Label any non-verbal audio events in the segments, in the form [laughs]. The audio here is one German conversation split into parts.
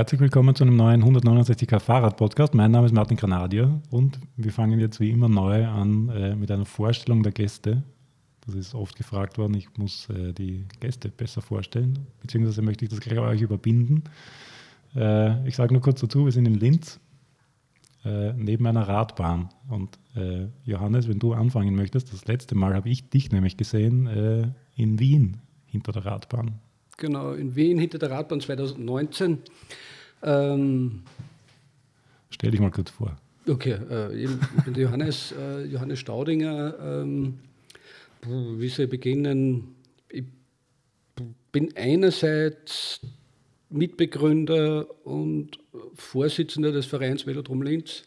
Herzlich willkommen zu einem neuen 169k Fahrrad-Podcast. Mein Name ist Martin Granadier und wir fangen jetzt wie immer neu an äh, mit einer Vorstellung der Gäste. Das ist oft gefragt worden, ich muss äh, die Gäste besser vorstellen, beziehungsweise möchte ich das gleich euch überbinden. Äh, ich sage nur kurz dazu, wir sind in Linz, äh, neben einer Radbahn. Und äh, Johannes, wenn du anfangen möchtest, das letzte Mal habe ich dich nämlich gesehen äh, in Wien hinter der Radbahn genau, in Wien hinter der Radbahn 2019. Ähm, Stell dich mal kurz vor. Okay, äh, ich bin Johannes, [laughs] äh, Johannes Staudinger. Ähm, wie soll ich beginnen? Ich bin einerseits Mitbegründer und Vorsitzender des Vereins Velodrom Linz,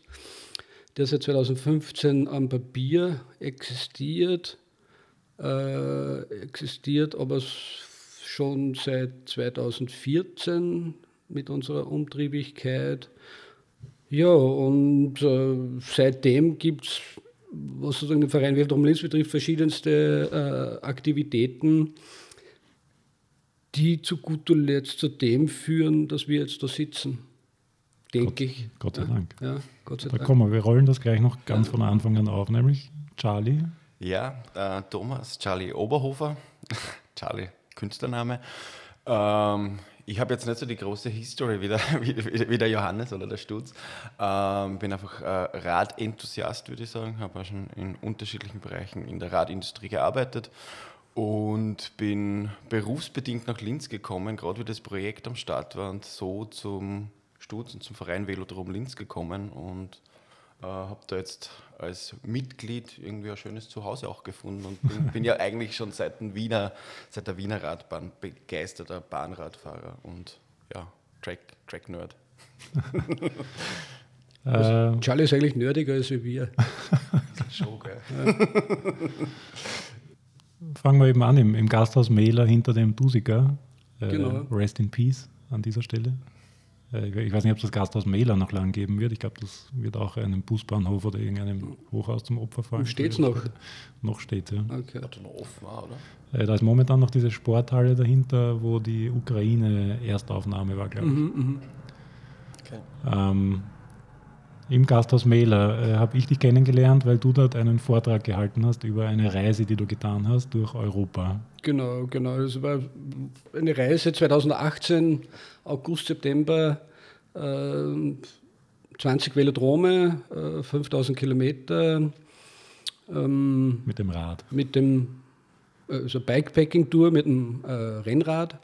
der seit 2015 am Papier existiert, äh, existiert, aber schon seit 2014 mit unserer Umtriebigkeit. Ja, und äh, seitdem gibt es, was sozusagen den Verein Weltraum Linz betrifft, verschiedenste äh, Aktivitäten, die zu guter Letzt zu dem führen, dass wir jetzt da sitzen. Denke ich. Gott sei Dank. Ja, Gott sei da Dank. kommen wir, wir rollen das gleich noch ganz ja. von Anfang an auf, nämlich Charlie. Ja, äh, Thomas, Charlie Oberhofer. [laughs] Charlie Künstlername. Ähm, ich habe jetzt nicht so die große History wie der, [laughs] wie, wie der Johannes oder der Stutz. Ähm, bin einfach äh, Radenthusiast, würde ich sagen. Habe auch schon in unterschiedlichen Bereichen in der Radindustrie gearbeitet und bin berufsbedingt nach Linz gekommen, gerade wie das Projekt am Start war und so zum Stutz und zum Verein Velodrom Linz gekommen und äh, habe da jetzt als Mitglied irgendwie ein schönes Zuhause auch gefunden und bin, bin ja eigentlich schon seit, Wiener, seit der Wiener Radbahn begeisterter Bahnradfahrer und ja, Track, Track Nerd. [laughs] Also, Charlie ist eigentlich nerdiger als wir. [laughs] schon, gell? Fangen wir eben an im, im Gasthaus Mehler hinter dem Dusiker. Äh, genau. Rest in Peace an dieser Stelle. Äh, ich weiß nicht, ob es das Gasthaus Mehler noch lang geben wird. Ich glaube, das wird auch einem Busbahnhof oder irgendeinem Hochhaus zum Opfer fallen. Steht es noch? Noch steht ja. Okay. Hat noch offen oder? Äh, da ist momentan noch diese Sporthalle dahinter, wo die Ukraine Erstaufnahme war, glaube ich. Mhm, mhm. Okay. Ähm, Im Gasthaus Mehler äh, habe ich dich kennengelernt, weil du dort einen Vortrag gehalten hast über eine Reise, die du getan hast durch Europa. Genau, genau. Das war eine Reise 2018, August, September, äh, 20 Velodrome, äh, 5000 Kilometer. Ähm, mit dem Rad. Mit dem also Bikepacking-Tour mit dem äh, Rennrad.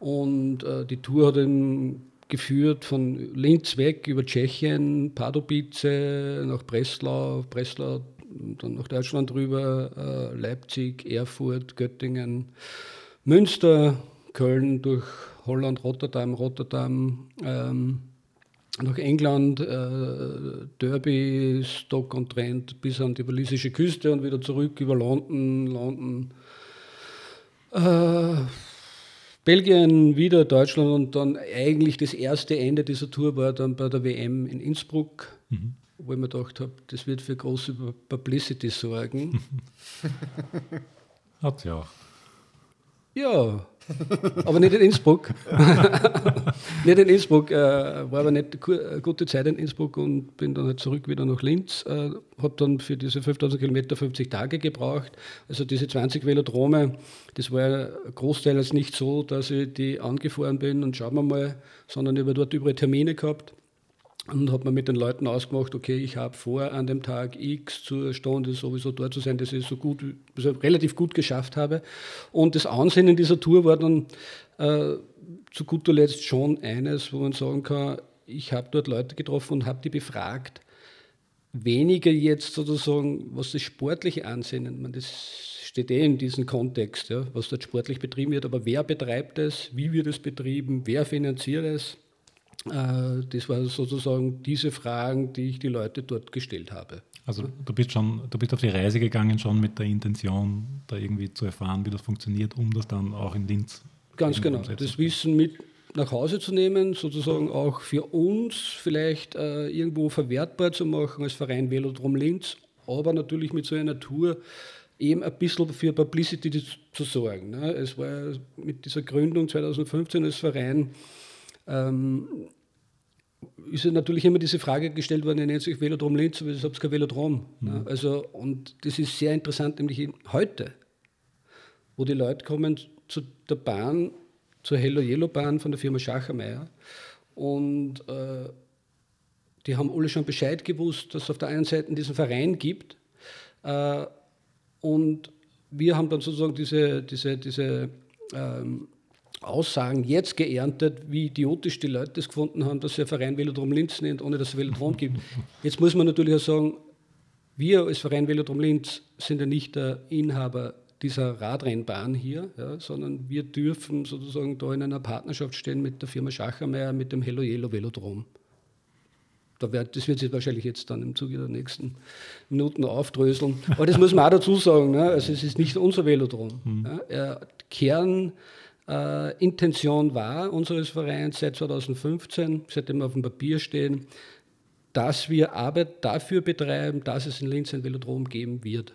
Und äh, die Tour hat ihn geführt von Linz weg über Tschechien, Pardubice nach Breslau, Breslau dann nach Deutschland rüber, äh, Leipzig, Erfurt, Göttingen, Münster, Köln, durch Holland, Rotterdam, Rotterdam, ähm, nach England, äh, Derby, Stock und Trent bis an die walisische Küste und wieder zurück über London, London, äh, Belgien, wieder Deutschland und dann eigentlich das erste Ende dieser Tour war dann bei der WM in Innsbruck. Mhm wo ich mir gedacht habe, das wird für große Publicity sorgen. [laughs] Hat ja auch. Ja, aber nicht in Innsbruck. [laughs] nicht in Innsbruck, äh, war aber nicht eine gute Zeit in Innsbruck und bin dann halt zurück wieder nach Linz. Äh, habe dann für diese 5000 Kilometer 50 Tage gebraucht. Also diese 20 Velodrome, das war großteils nicht so, dass ich die angefahren bin und schauen wir mal, sondern ich habe dort überall Termine gehabt und hat man mit den Leuten ausgemacht, okay, ich habe vor, an dem Tag X zur Stunde sowieso dort zu sein, dass ich so gut, also relativ gut geschafft habe. Und das Ansehen in dieser Tour war dann äh, zu guter Letzt schon eines, wo man sagen kann, ich habe dort Leute getroffen und habe die befragt. Weniger jetzt sozusagen, was das sportliche Ansehen, man, das steht eh in diesem Kontext, ja, was dort sportlich betrieben wird, aber wer betreibt es, wie wird es betrieben, wer finanziert es, das waren sozusagen diese Fragen, die ich die Leute dort gestellt habe. Also du bist schon, du bist auf die Reise gegangen schon mit der Intention, da irgendwie zu erfahren, wie das funktioniert, um das dann auch in Linz. Ganz genau, das Wissen mit nach Hause zu nehmen, sozusagen auch für uns vielleicht äh, irgendwo verwertbar zu machen als Verein Velodrom Linz, aber natürlich mit so einer Tour eben ein bisschen für Publicity zu sorgen. Ne? Es war mit dieser Gründung 2015 als Verein ähm, ist natürlich immer diese Frage gestellt worden, ihr nennt sich Velodrom Linz, aber ihr habt kein Velodrom. Mhm. Ja, also, und das ist sehr interessant, nämlich heute, wo die Leute kommen zu der Bahn, zur Hello Yellow Bahn von der Firma Schachermeier und äh, die haben alle schon Bescheid gewusst, dass es auf der einen Seite diesen Verein gibt äh, und wir haben dann sozusagen diese, diese, diese ähm, Aussagen jetzt geerntet, wie idiotisch die Leute das gefunden haben, dass ein Verein Velodrom Linz nennt, ohne dass es Velodrom gibt. Jetzt muss man natürlich auch sagen, wir als Verein Velodrom Linz sind ja nicht der Inhaber dieser Radrennbahn hier, ja, sondern wir dürfen sozusagen da in einer Partnerschaft stehen mit der Firma Schachermeier, mit dem Hello Yellow Velodrom. Da wird, das wird sich wahrscheinlich jetzt dann im Zuge der nächsten Minuten aufdröseln. Aber das muss man auch dazu sagen. Ne? Also es ist nicht unser Velodrom. Mhm. Ja? Kern äh, Intention war unseres Vereins seit 2015, seitdem wir auf dem Papier stehen, dass wir Arbeit dafür betreiben, dass es in Linz ein Velodrom geben wird.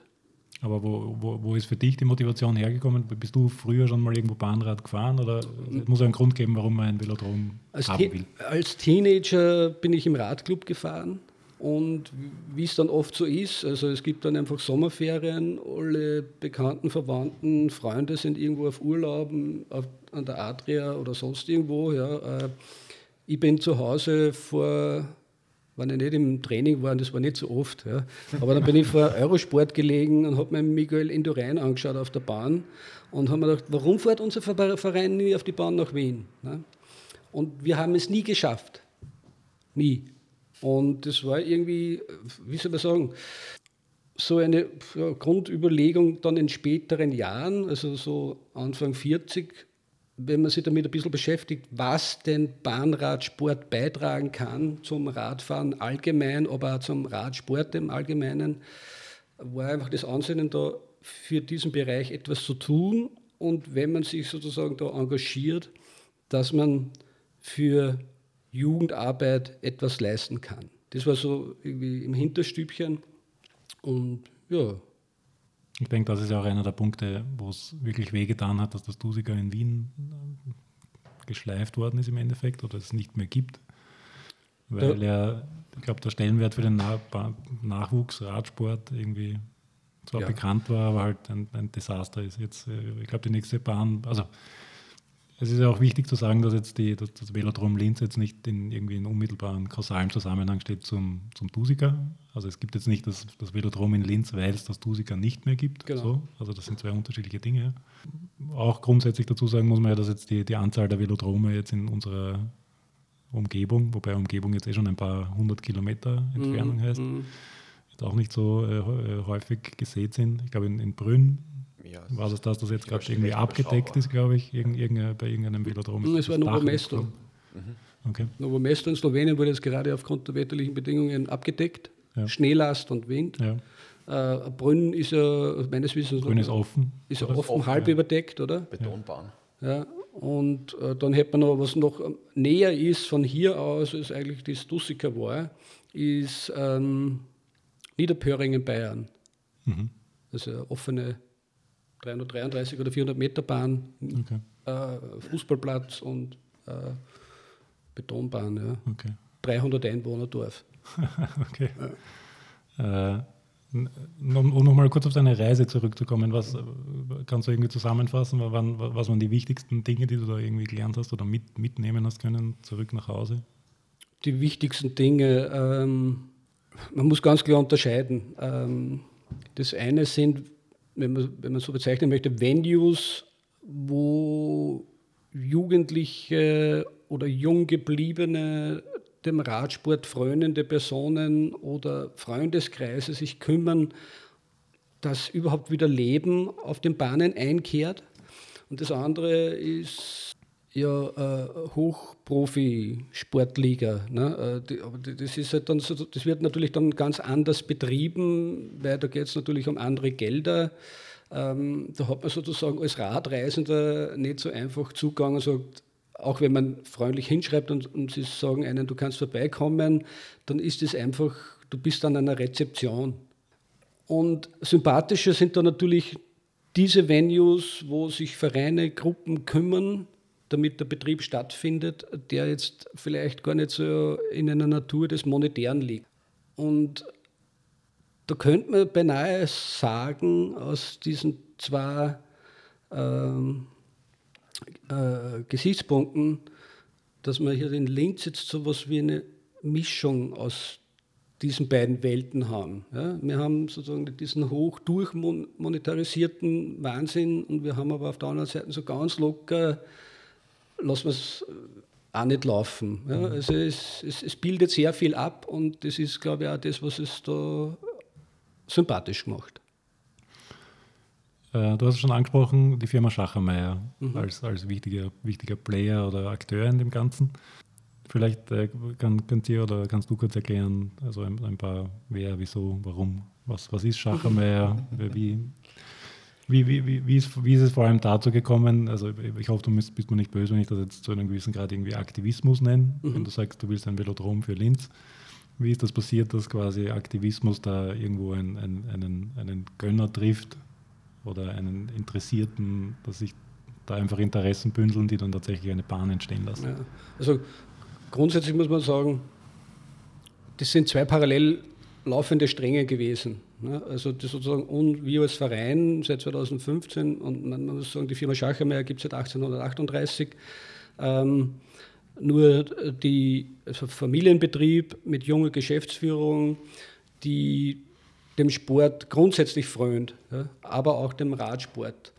Aber wo, wo, wo ist für dich die Motivation hergekommen? Bist du früher schon mal irgendwo Bahnrad gefahren oder es muss einen Grund geben, warum man ein Velodrom als haben will? Als Teenager bin ich im Radclub gefahren und wie es dann oft so ist, also es gibt dann einfach Sommerferien, alle bekannten, Verwandten, Freunde sind irgendwo auf Urlauben auf, an der Adria oder sonst irgendwo. Ja. Äh, ich bin zu Hause vor, wenn ich nicht im Training war, das war nicht so oft, ja. aber dann bin ich vor Eurosport gelegen und habe mir Miguel Indurain angeschaut auf der Bahn und habe mir gedacht, warum fährt unser Verein nie auf die Bahn nach Wien? Ne? Und wir haben es nie geschafft. Nie. Und das war irgendwie, wie soll man sagen, so eine Grundüberlegung dann in späteren Jahren, also so Anfang 40, wenn man sich damit ein bisschen beschäftigt, was denn Bahnradsport beitragen kann zum Radfahren allgemein, aber auch zum Radsport im Allgemeinen, war einfach das Ansinnen da, für diesen Bereich etwas zu tun. Und wenn man sich sozusagen da engagiert, dass man für Jugendarbeit etwas leisten kann. Das war so irgendwie im Hinterstübchen. Und ja. Ich denke, das ist ja auch einer der Punkte, wo es wirklich wehgetan hat, dass das Dusiger in Wien äh, geschleift worden ist im Endeffekt oder es nicht mehr gibt. Weil ja, ich glaube, der Stellenwert für den Na Nachwuchs, Radsport irgendwie zwar ja. bekannt war, aber halt ein, ein Desaster ist. Jetzt, äh, ich glaube, die nächste Bahn, also es ist ja auch wichtig zu sagen, dass jetzt die, dass das Velodrom Linz jetzt nicht in irgendwie in unmittelbaren kausalen Zusammenhang steht zum, zum Dusika. Also es gibt jetzt nicht das, das Velodrom in Linz, weil es das Dusika nicht mehr gibt. Genau. So. Also das sind zwei unterschiedliche Dinge. Auch grundsätzlich dazu sagen muss man ja, dass jetzt die, die Anzahl der Velodrome jetzt in unserer Umgebung, wobei Umgebung jetzt eh schon ein paar hundert Kilometer Entfernung mm, heißt, mm. jetzt auch nicht so äh, äh häufig gesät sind. Ich glaube in, in Brünn ja, war das das, das jetzt gerade irgendwie abgedeckt ist, glaube ich, irgend, irgendein, bei irgendeinem Velodrom? Es war Novo Mesto. Mhm. Okay. Novo Mesto in Slowenien wurde jetzt gerade aufgrund der wetterlichen Bedingungen abgedeckt. Ja. Schneelast und Wind. Ja. Äh, Brünn ist ja meines Wissens Brünn ist offen. Ist ja offen, offen, halb ja. überdeckt, oder? Betonbahn. Ja. Und äh, dann hätte man noch, was noch näher ist von hier aus, als eigentlich das Dussiker war, ist ähm, Niederpöhringen, Bayern. Mhm. Also offene 333 oder 400 Meter Bahn, okay. äh, Fußballplatz und äh, Betonbahn. Ja. Okay. 300 Einwohner Dorf. [laughs] okay. Ja. Äh, um nochmal kurz auf deine Reise zurückzukommen, was kannst du irgendwie zusammenfassen, wann, was waren die wichtigsten Dinge, die du da irgendwie gelernt hast oder mit, mitnehmen hast können, zurück nach Hause? Die wichtigsten Dinge, ähm, man muss ganz klar unterscheiden. Ähm, das eine sind wenn man, wenn man so bezeichnen möchte, Venues, wo Jugendliche oder jung gebliebene, dem Radsport frönende Personen oder Freundeskreise sich kümmern, dass überhaupt wieder Leben auf den Bahnen einkehrt. Und das andere ist ja äh, Hochprofi-Sportliga. Ne? Äh, das, ist halt dann so, das wird natürlich dann ganz anders betrieben, weil da geht es natürlich um andere Gelder. Ähm, da hat man sozusagen als Radreisender nicht so einfach Zugang und sagt, auch wenn man freundlich hinschreibt und, und sie sagen einen, du kannst vorbeikommen, dann ist es einfach, du bist an einer Rezeption. Und sympathischer sind da natürlich diese Venues, wo sich Vereine, Gruppen kümmern, damit der Betrieb stattfindet, der jetzt vielleicht gar nicht so in einer Natur des Monetären liegt. Und da könnte man beinahe sagen, aus diesen zwei ähm, äh, Gesichtspunkten, dass wir hier in Linz jetzt so etwas wie eine Mischung aus diesen beiden Welten haben. Ja, wir haben sozusagen diesen hoch durchmonetarisierten Wahnsinn und wir haben aber auf der anderen Seite so ganz locker, lassen wir es auch nicht laufen. Ja, mhm. also es, es, es, bildet sehr viel ab und das ist, glaube ich, auch das, was es da sympathisch macht. Äh, du hast schon angesprochen, die Firma Schachermeier mhm. als, als wichtiger, wichtiger Player oder Akteur in dem Ganzen. Vielleicht äh, kann, könnt ihr oder kannst du kurz erklären, also ein, ein paar, wer, wieso, warum, was, was ist Schachermeier, [laughs] wie, wie, wie, wie, wie, ist, wie ist es vor allem dazu gekommen? Also ich hoffe, du bist, bist mir nicht böse, wenn ich das jetzt zu einem gewissen Grad irgendwie Aktivismus nenne, mhm. wenn du sagst, du willst ein Velodrom für Linz. Wie ist das passiert, dass quasi Aktivismus da irgendwo einen, einen, einen Gönner trifft oder einen Interessierten, dass sich da einfach Interessen bündeln, die dann tatsächlich eine Bahn entstehen lassen? Ja. Also grundsätzlich muss man sagen, das sind zwei parallel laufende Stränge gewesen. Ne? Also das sozusagen und wir als Verein seit 2015 und man muss sagen, die Firma Schachermeier gibt es seit 1838. Ähm, nur die also Familienbetrieb mit junger Geschäftsführung, die dem Sport grundsätzlich frönt, ja, aber auch dem Radsport.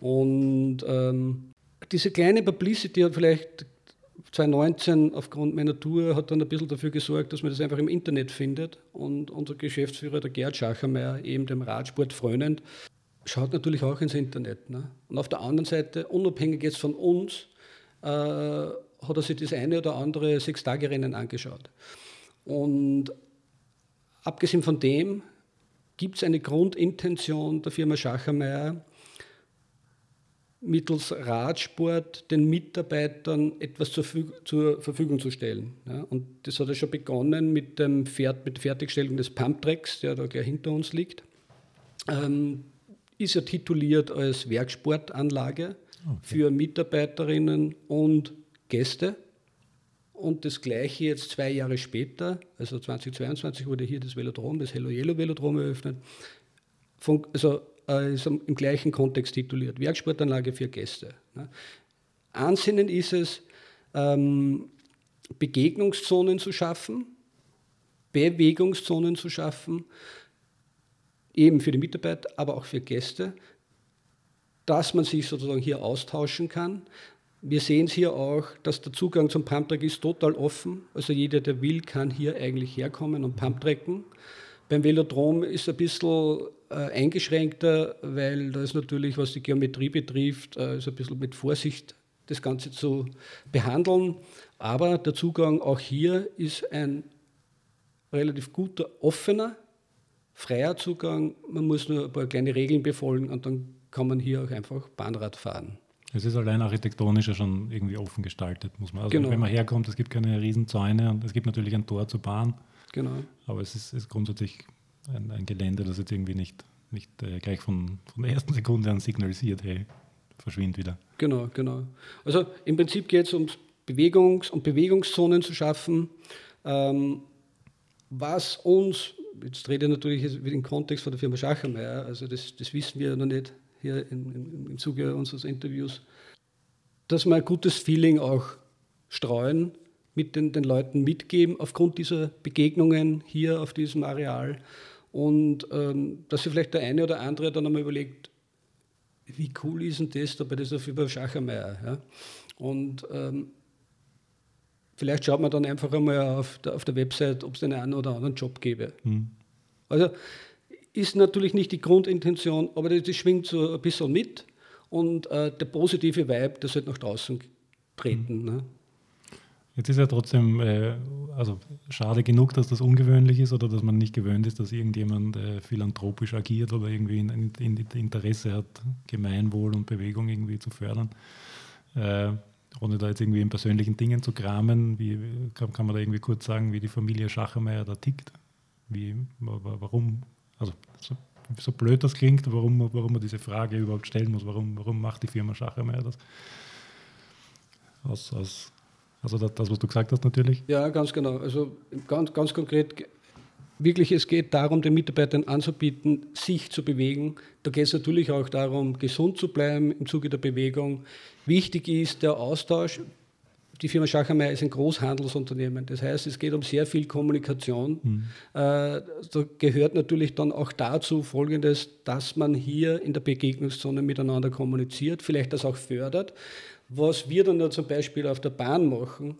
Und ähm, diese kleine Publicity hat vielleicht 2019 aufgrund meiner Tour hat dann ein bisschen dafür gesorgt, dass man das einfach im Internet findet. Und unser Geschäftsführer, der Gerd Schachermeier, eben dem Radsport frönend, schaut natürlich auch ins Internet. Ne? Und auf der anderen Seite, unabhängig jetzt von uns, äh, hat er sich das eine oder andere Sechstagerennen angeschaut. Und abgesehen von dem gibt es eine Grundintention der Firma Schachermeier, mittels Radsport den Mitarbeitern etwas zur, zur Verfügung zu stellen. Ja, und das hat ja schon begonnen mit, dem Pferd, mit der Fertigstellung des Pumptracks, der da gleich hinter uns liegt. Ähm, ist ja tituliert als Werksportanlage okay. für Mitarbeiterinnen und Gäste. Und das Gleiche jetzt zwei Jahre später, also 2022 wurde hier das Velodrom, das Hello Yellow Velodrom eröffnet. Von, also ist im gleichen Kontext tituliert. Werksportanlage für Gäste. Ne? Ansinnen ist es, ähm, Begegnungszonen zu schaffen, Bewegungszonen zu schaffen, eben für die Mitarbeiter, aber auch für Gäste, dass man sich sozusagen hier austauschen kann. Wir sehen es hier auch, dass der Zugang zum Pumptrack ist total offen. Also jeder, der will, kann hier eigentlich herkommen und Pumptracken. Beim Velodrom ist ein bisschen äh, eingeschränkter, weil da ist natürlich, was die Geometrie betrifft, äh, ist ein bisschen mit Vorsicht das Ganze zu behandeln. Aber der Zugang auch hier ist ein relativ guter, offener, freier Zugang. Man muss nur ein paar kleine Regeln befolgen und dann kann man hier auch einfach Bahnrad fahren. Es ist allein architektonisch ja schon irgendwie offen gestaltet, muss man. Also genau. wenn man herkommt, es gibt keine Riesenzäune und es gibt natürlich ein Tor zur Bahn. Genau. Aber es ist, ist grundsätzlich ein, ein, Gelände, das jetzt irgendwie nicht, nicht äh, gleich von, von der ersten Sekunde an signalisiert, hey, verschwindet wieder. Genau, genau. Also im Prinzip geht es um Bewegungs- und Bewegungszonen zu schaffen, ähm, was uns, jetzt rede ich natürlich im Kontext von der Firma Schachermeier, also das, das wissen wir noch nicht hier in, in, im Zuge unseres Interviews, dass wir ein gutes Feeling auch streuen mit den, den Leuten mitgeben aufgrund dieser Begegnungen hier auf diesem Areal. Und ähm, dass sich vielleicht der eine oder andere dann einmal überlegt, wie cool ist denn das da bei dieser Firma Schachermeier? Ja? Und ähm, vielleicht schaut man dann einfach einmal auf der, auf der Website, ob es den einen oder anderen Job gäbe. Mhm. Also ist natürlich nicht die Grundintention, aber das, das schwingt so ein bisschen mit und äh, der positive Vibe, der sollte nach draußen treten. Mhm. Ne? Jetzt ist ja trotzdem, äh, also schade genug, dass das ungewöhnlich ist oder dass man nicht gewöhnt ist, dass irgendjemand äh, philanthropisch agiert oder irgendwie ein in, in Interesse hat, Gemeinwohl und Bewegung irgendwie zu fördern. Äh, ohne da jetzt irgendwie in persönlichen Dingen zu kramen, wie, kann, kann, man da irgendwie kurz sagen, wie die Familie Schachermeier da tickt? Wie, warum, also so, so blöd das klingt, warum, warum man diese Frage überhaupt stellen muss, warum, warum macht die Firma Schachermeier das? aus, aus also das, das, was du gesagt hast natürlich? Ja, ganz genau. Also ganz, ganz konkret, wirklich es geht darum, den Mitarbeitern anzubieten, sich zu bewegen. Da geht es natürlich auch darum, gesund zu bleiben im Zuge der Bewegung. Wichtig ist der Austausch. Die Firma Schachermeier ist ein Großhandelsunternehmen. Das heißt, es geht um sehr viel Kommunikation. Mhm. Äh, da gehört natürlich dann auch dazu Folgendes, dass man hier in der Begegnungszone miteinander kommuniziert, vielleicht das auch fördert. Was wir dann ja zum Beispiel auf der Bahn machen,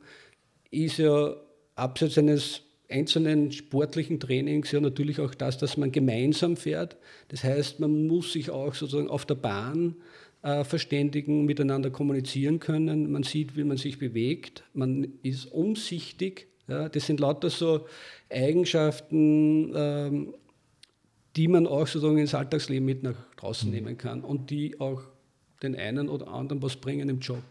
ist ja abseits eines einzelnen sportlichen Trainings ja natürlich auch das, dass man gemeinsam fährt. Das heißt, man muss sich auch sozusagen auf der Bahn äh, verständigen, miteinander kommunizieren können. Man sieht, wie man sich bewegt. Man ist umsichtig. Ja. Das sind lauter so Eigenschaften, ähm, die man auch sozusagen ins Alltagsleben mit nach draußen mhm. nehmen kann und die auch den einen oder anderen was bringen im Job.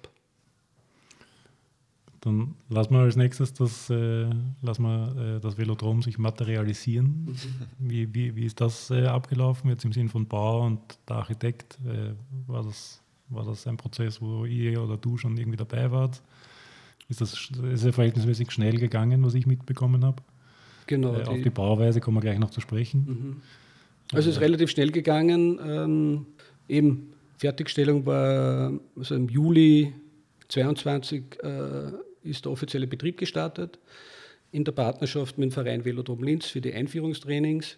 Dann lassen wir als nächstes das, äh, lassen wir, äh, das Velodrom sich materialisieren. Mhm. Wie, wie, wie ist das äh, abgelaufen, jetzt im Sinn von Bau und der Architekt? Äh, war, das, war das ein Prozess, wo ihr oder du schon irgendwie dabei wart? Ist das ist ja verhältnismäßig schnell gegangen, was ich mitbekommen habe? Genau. Äh, auf die Bauweise kommen wir gleich noch zu sprechen. Mhm. Also es ist relativ schnell gegangen. Ähm, eben Fertigstellung war also im Juli 22 äh, ist der offizielle Betrieb gestartet in der Partnerschaft mit dem Verein Velodrom Linz für die Einführungstrainings.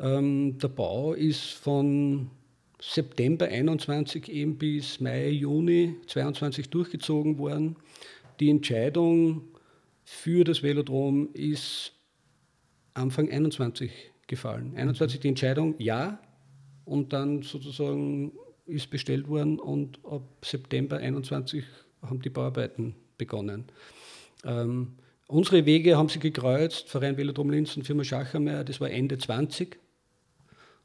Ähm, der Bau ist von September 21 eben bis Mai, Juni 22 durchgezogen worden. Die Entscheidung für das Velodrom ist Anfang 21 gefallen. 21 die Entscheidung, ja, und dann sozusagen ist bestellt worden und ab September 21 haben die Bauarbeiten begonnen. Ähm, unsere Wege haben sich gekreuzt, Verein Velodrom Linz und Firma Schachermeier, das war Ende 20.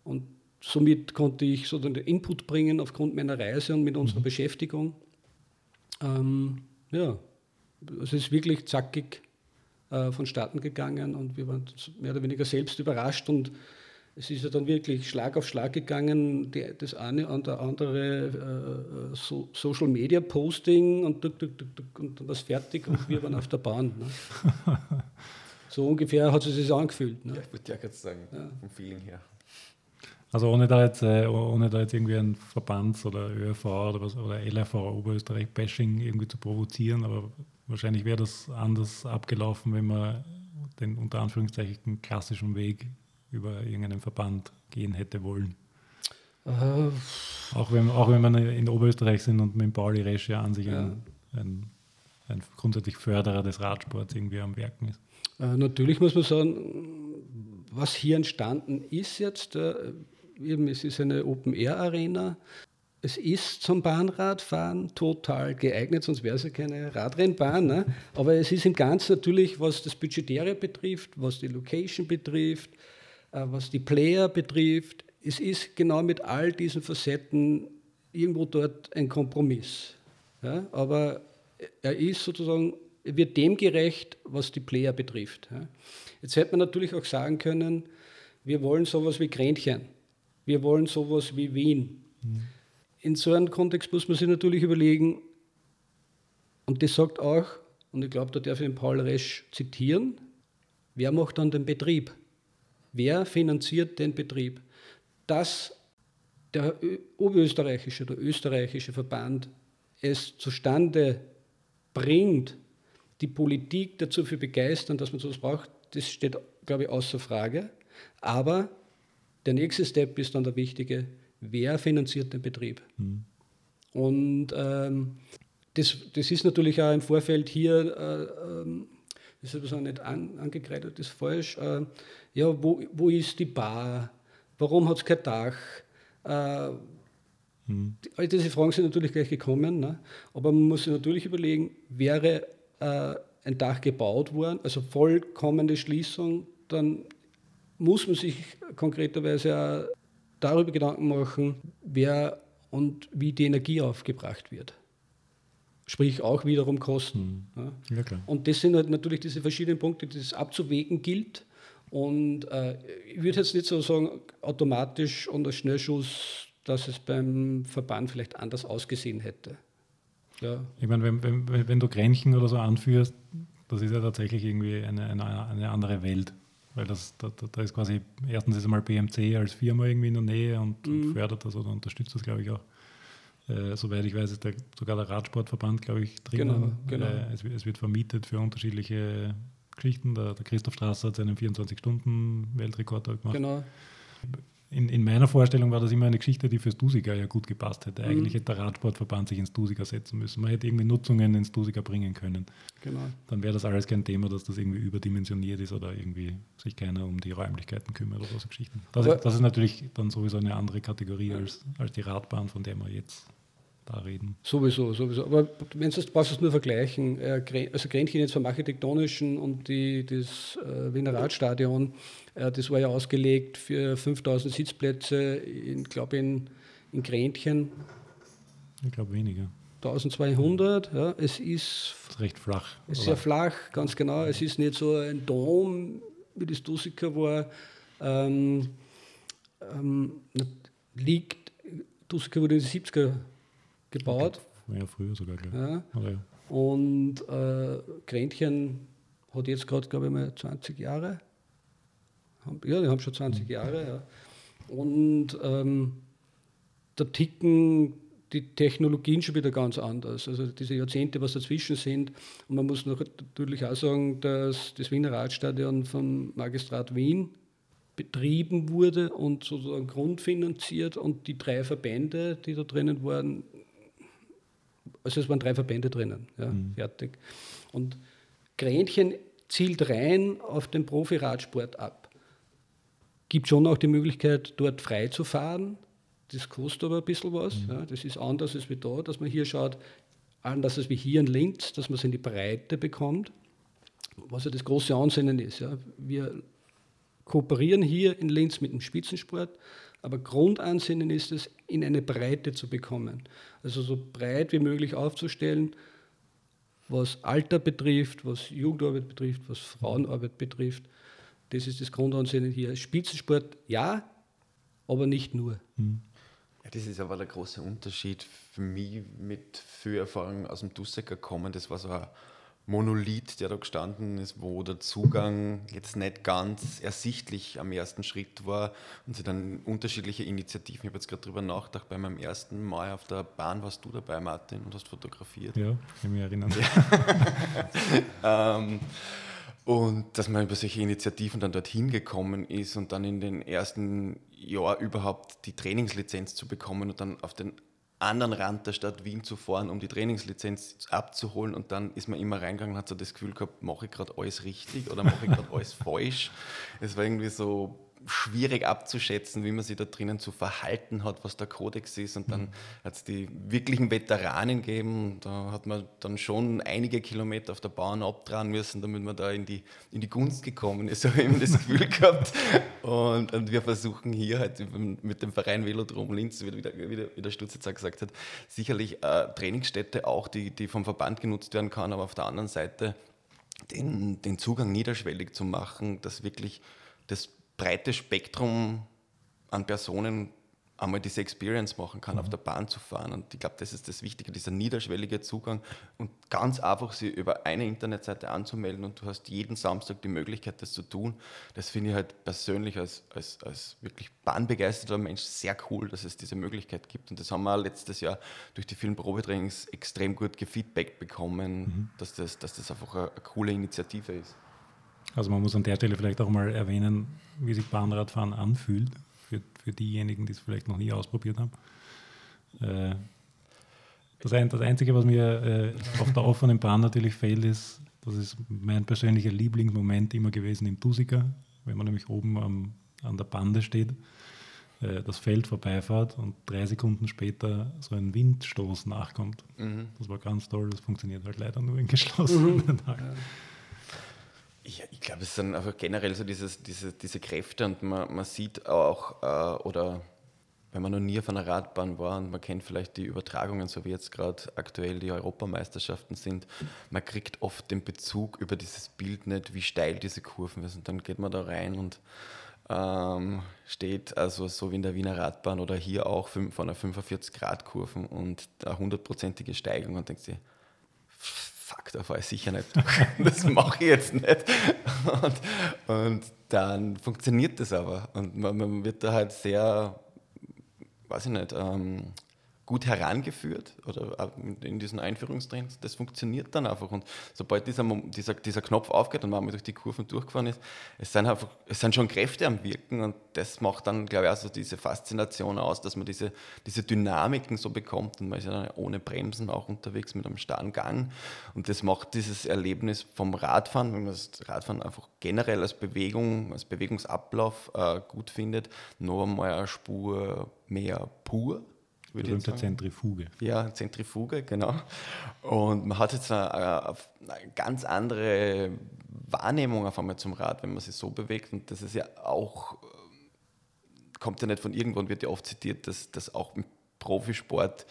Und somit konnte ich so den Input bringen aufgrund meiner Reise und mit unserer mhm. Beschäftigung. Ähm, ja, es ist wirklich zackig äh, vonstatten gegangen und wir waren mehr oder weniger selbst überrascht und es ist ja dann wirklich Schlag auf Schlag gegangen, die, das eine an der andere äh, so, Social Media Posting und, duck, duck, duck, und dann war es fertig und wir waren auf der Bahn. Ne? [laughs] So ungefähr hat es sich angefühlt. Ne? Ja, ich würde ja gerade sagen, ja. vom Feeling her. Also ohne da jetzt, äh, ohne da jetzt irgendwie ein Verbands- oder ÖV oder, was, oder LRV Oberösterreich-Bashing irgendwie zu provozieren, aber wahrscheinlich wäre das anders abgelaufen, wenn man den unter Anführungszeichen klassischen Weg über irgendeinen Verband gehen hätte wollen. Uh, auch, wenn, auch wenn wir in Oberösterreich sind und mit Pauli Resch ja an sich ja. ein, ein, ein, grundsätzlich Förderer des Radsports irgendwie am Werken ist. Uh, natürlich muss man sagen, was hier entstanden ist jetzt, uh, eben, es ist eine Open-Air-Arena. Es ist zum Bahnradfahren total geeignet, sonst wäre es ja keine Radrennbahn. Ne? Aber es ist im Ganzen natürlich, was das Budgetäre betrifft, was die Location betrifft, äh, was die Player betrifft. Es ist genau mit all diesen Facetten irgendwo dort ein Kompromiss. Ja? Aber er ist sozusagen, er wird dem gerecht, was die Player betrifft. Ja? Jetzt hätte man natürlich auch sagen können, wir wollen sowas wie Grenchen, wir wollen sowas wie Wien. Mhm. In so einem Kontext muss man sich natürlich überlegen, und das sagt auch, und ich glaube, da darf ich den Paul Resch zitieren, wer macht dann den Betrieb? Wer finanziert den Betrieb? Dass der oberösterreichische oder österreichische Verband es zustande bringt, die Politik dazu zu begeistern, dass man sowas braucht, das steht, glaube ich, außer Frage. Aber der nächste Step ist dann der wichtige, wer finanziert den Betrieb? Mhm. Und ähm, das, das ist natürlich auch im Vorfeld hier äh, ähm, das ist aber nicht an, angekreidet, das ist falsch. Äh, ja, wo, wo ist die Bar? Warum hat es kein Dach? Äh, hm. All diese Fragen sind natürlich gleich gekommen, ne? aber man muss sich natürlich überlegen, wäre äh, ein Dach gebaut worden, also vollkommene Schließung, dann muss man sich konkreterweise auch darüber Gedanken machen, wer und wie die Energie aufgebracht wird sprich auch wiederum Kosten. Mhm. Ja. Ja, und das sind halt natürlich diese verschiedenen Punkte, die es abzuwägen gilt. Und äh, ich würde jetzt nicht so sagen, automatisch unter Schnellschuss, dass es beim Verband vielleicht anders ausgesehen hätte. Ja. Ich meine, wenn, wenn, wenn du Grenchen oder so anführst, das ist ja tatsächlich irgendwie eine, eine, eine andere Welt. Weil das, da, da ist quasi, erstens ist einmal BMC als Firma irgendwie in der Nähe und, Mhm. und fördert das oder unterstützt das, glaube ich, auch. Äh, soweit ich weiß, ist der, sogar der Radsportverband, glaube ich, drin. Genau, genau. Äh, es, es wird vermietet für unterschiedliche Geschichten. Der, der Christoph Strasser hat seinen 24-Stunden-Weltrekord da gemacht. Genau. In, in meiner Vorstellung war das immer eine Geschichte, die fürs Dusiger ja gut gepasst hätte. Mhm. Eigentlich hätte der Radsportverband sich ins Dusiger setzen müssen. Man hätte irgendwie Nutzungen ins Dusiger bringen können. genau. Dann wäre das alles kein Thema, dass das irgendwie überdimensioniert ist oder irgendwie sich keiner um die Räumlichkeiten kümmert oder so Geschichten. Das, das ist natürlich dann sowieso eine andere Kategorie als, als die Radbahn, von der wir jetzt da reden. Sowieso, sowieso. Aber wenn du brauchst du es nur vergleichen. Äh, Also Grenchen jetzt vom Architektonischen und die, das äh, Wiener Radstadion, äh, das war ja ausgelegt für 5000 Sitzplätze, ich glaube in, in Grenchen Ich glaube weniger. 1200. Ja. Es ist ist recht flach. Es ist sehr flach, ganz genau. Es ist nicht so ein Dom, wie das Dusiker war. Ähm, ähm, liegt, Dusiker wurde in den 70er gebaut. war ja früher sogar, glaube ich. Ja. Oder ja. Und äh, Grenchen hat jetzt gerade, glaube ich, mal 20 Jahre. Ja, die haben schon 20 Jahre. Ja. Und ähm, da ticken die Technologien schon wieder ganz anders. Also diese Jahrzehnte, was dazwischen sind. Und man muss noch natürlich auch sagen, dass das Wiener Radstadion vom Magistrat Wien betrieben wurde und sozusagen grundfinanziert und die drei Verbände, die da drinnen waren, also es waren drei Verbände drinnen, ja, fertig. Und Grenchen zielt rein auf den Profi-Radsport ab. Gibt schon auch die Möglichkeit, dort frei zu fahren. Das kostet aber ein bisschen was. Ja. Das ist anders als wie da, dass man hier schaut, anders als wie hier in Linz, dass man es in die Breite bekommt. Was ja das große Ansinnen ist. Ja. Wir kooperieren hier in Linz mit dem Spitzensport, aber Grundansinnen ist es, in eine Breite zu bekommen. Also so breit wie möglich aufzustellen, was Alter betrifft, was Jugendarbeit betrifft, was Frauenarbeit betrifft. Das ist das Grundansinnen hier. Spitzensport ja, aber nicht nur. Ja, das ist aber der große Unterschied für mich mit viel Erfahrung aus dem Dussecker kommen. Das war so ein Monolith, der da gestanden ist, wo der Zugang jetzt nicht ganz ersichtlich am ersten Schritt war und sie dann unterschiedliche Initiativen. Ich habe jetzt gerade drüber nachgedacht, bei meinem ersten Mal auf der Bahn warst du dabei, Martin, und hast fotografiert. ja, ich kann mich erinnern. [laughs] Ähm, und dass man über solche Initiativen dann dorthin gekommen ist und dann in den ersten Jahr überhaupt die Trainingslizenz zu bekommen und dann auf den anderen Rand der Stadt Wien zu fahren, um die Trainingslizenz abzuholen und dann ist man immer reingegangen und hat so das Gefühl gehabt, mache ich gerade alles richtig oder mache ich gerade [laughs] alles falsch. Es war irgendwie so schwierig abzuschätzen, wie man sich da drinnen zu verhalten hat, was der Kodex ist. Und dann hat es die wirklichen Veteranen gegeben. Da hat man dann schon einige Kilometer auf der Bahn abdrehen müssen, damit man da in die, in die Gunst gekommen ist. So [laughs] habe ich immer das Gefühl gehabt. Und, und wir versuchen hier halt mit dem Verein Velodrom Linz, wie, der- wie, der- Stutz jetzt auch gesagt hat, sicherlich äh, Trainingsstätte auch, die, die vom Verband genutzt werden kann, aber auf der anderen Seite den, den Zugang niederschwellig zu machen, dass wirklich das breite Spektrum an Personen einmal diese Experience machen kann, auf der Bahn zu fahren. Und ich glaube, das ist das Wichtige, dieser niederschwellige Zugang und ganz einfach sie über eine Internetseite anzumelden und du hast jeden Samstag die Möglichkeit, das zu tun. Das finde ich halt persönlich als, als, als wirklich bahnbegeisterter Mensch sehr cool, dass es diese Möglichkeit gibt. Und das haben wir letztes Jahr durch die vielen Probetrainings extrem gut gefeedbackt bekommen, dass, das, dass das einfach eine, eine coole Initiative ist. Also man muss an der Stelle vielleicht auch mal erwähnen, wie sich Bahnradfahren anfühlt, für, für diejenigen, die es vielleicht noch nie ausprobiert haben. Äh, das, ein, das Einzige, was mir äh, auf der offenen Bahn natürlich fehlt, ist, das ist mein persönlicher Lieblingsmoment immer gewesen im Tusiker, wenn man nämlich oben am, an der Bande steht, äh, das Feld vorbeifahrt und drei Sekunden später so ein Windstoß nachkommt. Das war ganz toll, das funktioniert halt leider nur in geschlossenen Tagen. Ja, ich glaube, es sind einfach generell so dieses, diese, diese Kräfte und man, man sieht auch, äh, oder wenn man noch nie auf einer Radbahn war und man kennt vielleicht die Übertragungen, so wie jetzt gerade aktuell die Europameisterschaften sind, man kriegt oft den Bezug über dieses Bild nicht, wie steil diese Kurven sind. Dann geht man da rein und ähm, steht, also so wie in der Wiener Radbahn oder hier auch von einer 45-Grad-Kurven und eine hundertprozentige Steigung und denkst dir, fuck, da fahre ich sicher nicht [laughs] Das mache ich jetzt nicht. Und, und dann funktioniert das aber. Und man, man, wird da halt sehr, weiß ich nicht, ähm, gut herangeführt oder in diesen Einführungstrainings, das funktioniert dann einfach. Und sobald dieser, dieser, dieser Knopf aufgeht und man durch die Kurven durchgefahren ist, es sind, einfach, es sind schon Kräfte am Wirken und das macht dann, glaube ich, auch so diese Faszination aus, dass man diese, diese Dynamiken so bekommt. Und man ist ja dann ohne Bremsen auch unterwegs mit einem starren Gang. Und das macht dieses Erlebnis vom Radfahren, wenn man das Radfahren einfach generell als Bewegung, als Bewegungsablauf äh, gut findet, noch einmal eine Spur mehr pur würde Berühmte ich sagen. Zentrifuge. Ja, Zentrifuge, genau. Und man hat jetzt eine, eine, ganz andere Wahrnehmung auf einmal zum Rad, wenn man sich so bewegt. Und das ist ja auch, kommt ja nicht von irgendwo und wird ja oft zitiert, dass das auch im Profisport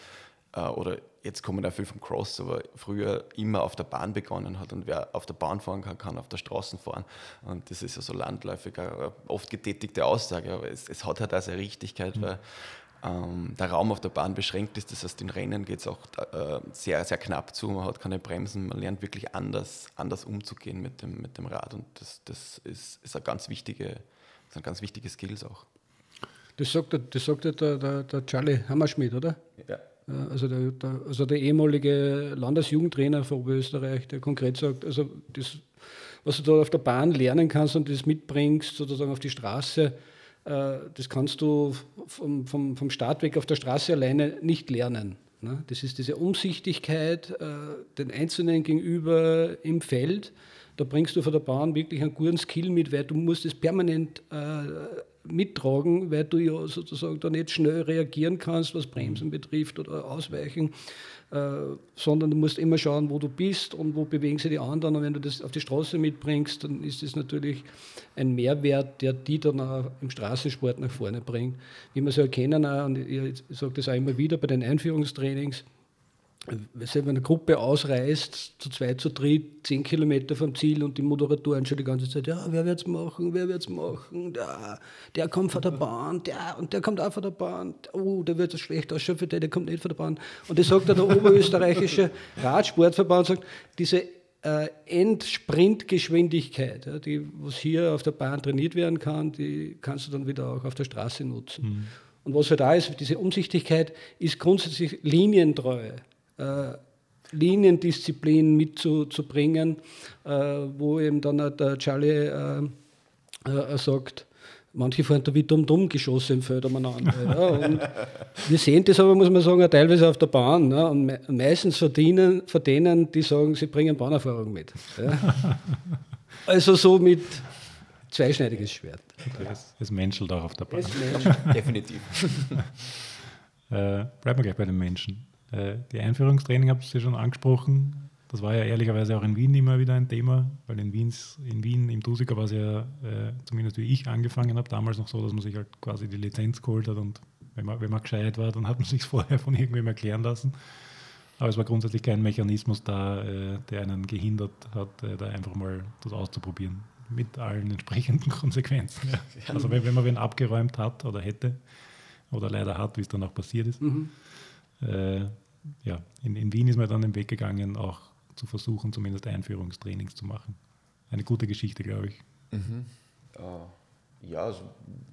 äh, oder jetzt kommen ja viel vom Cross, aber früher immer auf der Bahn begonnen hat und wer auf der Bahn fahren kann, kann auf der Straße fahren. Und das ist ja so landläufig, oft getätigte Aussage, aber es, es hat halt auch seine Richtigkeit, mhm. weil ähm, der Raum auf der Bahn beschränkt ist. Das heißt, in Rennen geht es auch äh, sehr, sehr knapp zu. Man hat keine Bremsen. Man lernt wirklich anders, anders umzugehen mit dem, mit dem Rad. Und das, das ist, ist, eine ganz wichtige, ist ein ganz wichtiges Skills auch. Das sagt, das sagt der, der, der Charlie Hammerschmidt, oder? Ja. Also der, der, also der ehemalige Landesjugendtrainer von Oberösterreich, der konkret sagt, also das, was du da auf der Bahn lernen kannst und das mitbringst, sozusagen auf die Straße, äh, das kannst du vom, vom, vom Start weg auf der Straße alleine nicht lernen. Ne? Das ist diese Umsichtigkeit äh, den Einzelnen gegenüber im Feld. Da bringst du von der Bahn wirklich einen guten Skill mit, weil du musst es permanent äh, mittragen, weil du ja sozusagen da nicht schnell reagieren kannst, was Bremsen betrifft oder Ausweichen. Äh, sondern du musst immer schauen, wo du bist und wo bewegen sich die anderen. Und wenn du das auf die Straße mitbringst, dann ist das natürlich ein Mehrwert, der die dann auch im Straßensport nach vorne bringt. Wie wir so erkennen, und ich sage das auch immer wieder bei den Einführungstrainings, wenn eine Gruppe ausreist, zu zwei, zu dritt, zehn Kilometer vom Ziel und die Moderatoren schon die ganze Zeit, ja, wer wird es machen, wer wird es machen, der, der kommt von der Bahn, der und der kommt auch von der Bahn, oh, der wird es schlecht ausschauen für den, der kommt nicht von der Bahn. Und das sagt der oberösterreichische [laughs] Radsportverband, sagt, diese äh, Endsprintgeschwindigkeit, ja, die, was hier auf der Bahn trainiert werden kann, die kannst du dann wieder auch auf der Straße nutzen. Mhm. Und was halt da ist, diese Umsichtigkeit ist grundsätzlich Linientreue Liniendisziplin mitzubringen, äh, wo eben dann der Charlie äh, äh, sagt, manche fahren da wie dumm-dumm geschossen im Feld umeinander. [laughs] Ja, und wir sehen das aber, muss man sagen, teilweise auf der Bahn. Ne? Und me meistens verdienen, verdienen, die sagen, sie bringen Bahnerfahrung mit. Ja? [laughs] Also so mit zweischneidiges Schwert. Es, es menschelt auch auf der Bahn. Definitiv. [laughs] äh, bleiben wir gleich bei den Menschen. Äh, die Einführungstraining habt ihr schon angesprochen. Das war ja ehrlicherweise auch in Wien immer wieder ein Thema, weil in, Wiens, in Wien im Tusiker war es ja, äh, zumindest wie ich angefangen habe, damals noch so, dass man sich halt quasi die Lizenz geholt hat und wenn man, wenn man gescheit war, dann hat man [laughs] sich vorher von irgendwem erklären lassen. Aber es war grundsätzlich kein Mechanismus da, äh, der einen gehindert hat, äh, da einfach mal das auszuprobieren. Mit allen entsprechenden [laughs] Konsequenzen. Ja. Also wenn, wenn man wen abgeräumt hat oder hätte oder leider hat, wie es dann auch passiert ist, mhm. Ja, in, in Wien ist man dann den Weg gegangen, auch zu versuchen, zumindest Einführungstrainings zu machen. Eine gute Geschichte, glaube ich. Mhm. Uh, ja, also,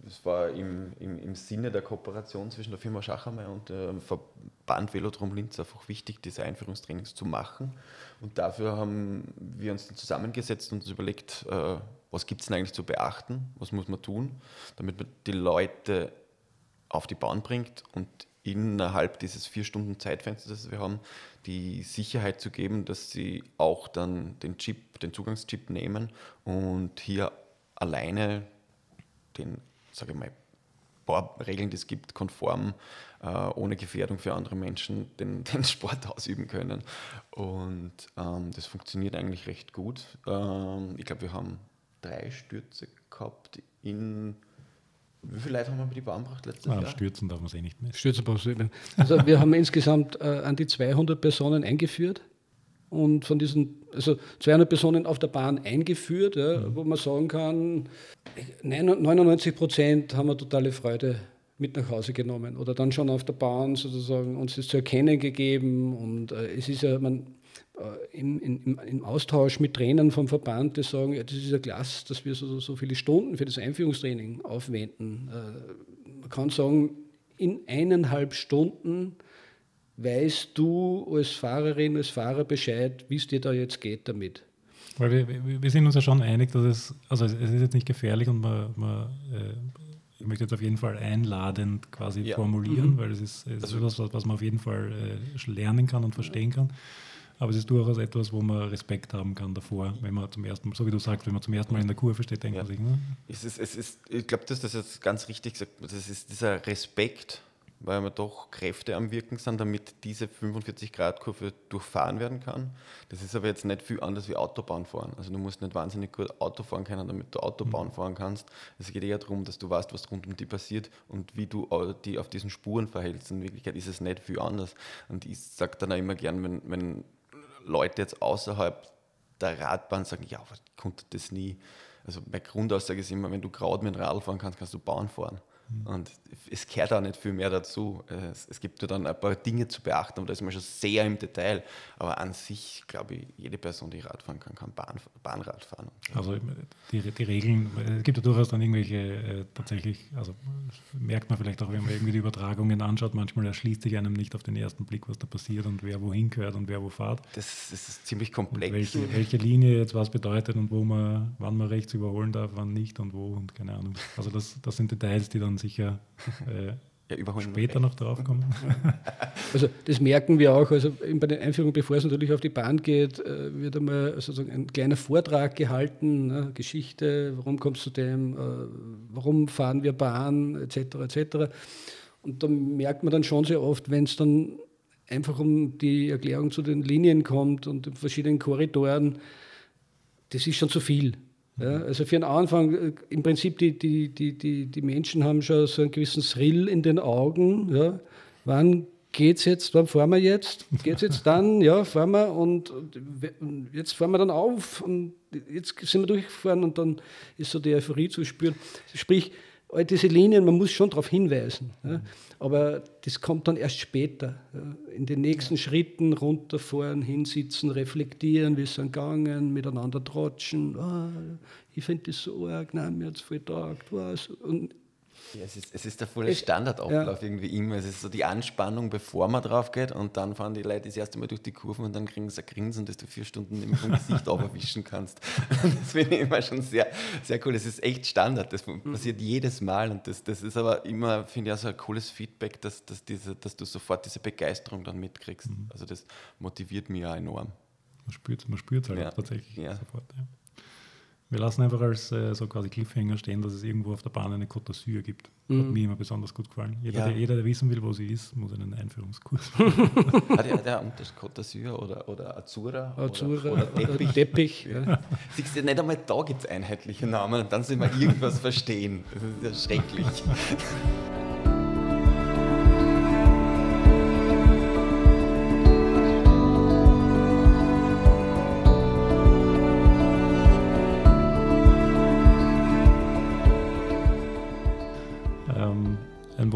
es war im, im, im Sinne der Kooperation zwischen der Firma Schachammer und dem Verband Velodrom Linz einfach wichtig, diese Einführungstrainings zu machen. Und dafür haben wir uns dann zusammengesetzt und uns überlegt, uh, was gibt es denn eigentlich zu beachten, was muss man tun, damit man die Leute auf die Bahn bringt und innerhalb dieses vier Stunden Zeitfensters, das wir haben, die Sicherheit zu geben, dass sie auch dann den Chip, den Zugangschip nehmen und hier alleine den, sage ich mal, paar Regeln, die es gibt, konform, äh, ohne Gefährdung für andere Menschen den, [laughs] den Sport ausüben können. Und ähm, das funktioniert eigentlich recht gut. Ähm, ich glaube, wir haben drei Stürze gehabt in wie viele Leute haben wir mit die Bahn gebracht letztes ah, Jahr? Stürzen darf man es eh nicht mehr. Stürzen brauchst du nicht. [laughs] Also wir haben insgesamt äh, an die 200 Personen eingeführt. und von diesen, also 200 Personen auf der Bahn eingeführt, ja, mhm. wo man sagen kann, 99 Prozent haben wir totale Freude mit nach Hause genommen oder dann schon auf der Bahn sozusagen uns das zu erkennen gegeben und äh, es ist ja, man, im, im, im, Austausch mit Trainern vom Verband, die sagen, ja, das ist ja klasse, dass wir so, so viele Stunden für das Einführungstraining aufwenden. Äh, man kann sagen, in eineinhalb Stunden weißt du als Fahrerin, als Fahrer Bescheid, wie es dir da jetzt geht damit. Weil wir, wir sind uns ja schon einig, dass es, also es ist jetzt nicht gefährlich und man, man äh, ich möchte jetzt auf jeden Fall einladend quasi ja. formulieren, mhm. weil es ist, es ist etwas, was man auf jeden Fall äh, lernen kann und verstehen kann. Aber es ist durchaus etwas, wo man Respekt haben kann davor, wenn man zum ersten Mal, so wie du sagst, wenn man zum ersten Mal in der Kurve steht, denkt ja. man sich, ne? Es ist, es ist, ich glaube, dass das jetzt ganz richtig gesagt das ist dieser Respekt, weil wir doch Kräfte am Wirken sind, damit diese 45-Grad-Kurve durchfahren werden kann. Das ist aber jetzt nicht viel anders wie Autobahn fahren. Also du musst nicht wahnsinnig gut Auto fahren können, damit du Autobahn mhm. fahren kannst. Es geht eher darum, dass du weißt, was rund um dich passiert und wie du die auf diesen Spuren verhältst. In Wirklichkeit ist es nicht viel anders. Und ich sage dann auch immer gern, wenn, wenn Leute jetzt außerhalb der Radbahn sagen, ja, ich konnte das nie. Also meine Grundaussage ist immer, wenn du gerade mit dem Radl fahren kannst, kannst du Bahn fahren. Und es gehört auch nicht viel mehr dazu. Es, es gibt ja dann ein paar Dinge zu beachten, aber da ist man schon sehr im Detail. Aber an sich, glaube ich, jede Person, die Radfahren kann, kann Bahn, Bahnrad fahren. Also die, die Regeln, es gibt ja durchaus dann irgendwelche äh, tatsächlich, also merkt man vielleicht auch, wenn man irgendwie die Übertragungen anschaut, manchmal erschließt sich einem nicht auf den ersten Blick, was da passiert und wer wohin gehört und wer wo fährt. Das, das ist ziemlich komplex. Welche, welche, Linie jetzt was bedeutet und wo man, wann man rechts überholen darf, wann nicht und wo und keine Ahnung. Also das, das sind Details, die dann sicher [laughs] äh, ja, später noch drauf kommen. [laughs] Also das merken wir auch. Also bei der Einführung, bevor es natürlich auf die Bahn geht, äh, wird einmal sozusagen ein kleiner Vortrag gehalten, ne? Geschichte, warum kommst du dem, äh, warum fahren wir Bahn, etc. etc. Und da merkt man dann schon sehr oft, wenn es dann einfach um die Erklärung zu den Linien kommt und den verschiedenen Korridoren, das ist schon zu viel. Ja, also für den Anfang, äh, im Prinzip, die, die, die, die, die Menschen haben schon so einen gewissen Thrill in den Augen. Ja. Wann geht's jetzt, wann fahren wir jetzt? Geht's jetzt dann? [laughs] Ja, fahren wir und, und jetzt fahren wir dann auf und jetzt sind wir durchgefahren und dann ist so die Euphorie zu spüren. Sprich, all diese Linien, man muss schon darauf hinweisen. Ja. Aber das kommt dann erst später. Ja. In den nächsten ja. Schritten runterfahren, hinsitzen, reflektieren, wie es gegangen, miteinander trotschen. Oh, ich finde das so arg, nein, mir hat es voll taugt. Was. Und ja, es, ist, es ist der volle Standardablauf ja. irgendwie immer. Es ist so die Anspannung, bevor man drauf geht und dann fahren die Leute das erste Mal durch die Kurven und dann kriegen sie ein Grinsen, dass du vier Stunden vom Gesicht [laughs] abwischen kannst. [laughs] Das finde ich immer schon sehr, sehr cool. Es ist echt Standard. Das mhm. passiert jedes Mal und das, das ist aber immer, finde ich, auch so ein cooles Feedback, dass, dass, diese, dass du sofort diese Begeisterung dann mitkriegst. Mhm. Also das motiviert mich auch enorm. Man spürt es man halt ja. tatsächlich ja. sofort. Ja. Wir lassen einfach als äh, so quasi Cliffhanger stehen, dass es irgendwo auf der Bahn eine Côte d'Azur gibt. Mhm. Hat mir immer besonders gut gefallen. Jeder, ja. der, jeder, der wissen will, wo sie ist, muss einen Einführungskurs machen. [laughs] hat der, der das Côte d'Azur oder, oder Azura? Azura oder, oder Teppich. Teppich ja. [laughs] Siehst du, nicht einmal da gibt es einheitliche Namen und dann sind wir irgendwas verstehen. Das ist ja schrecklich. [laughs]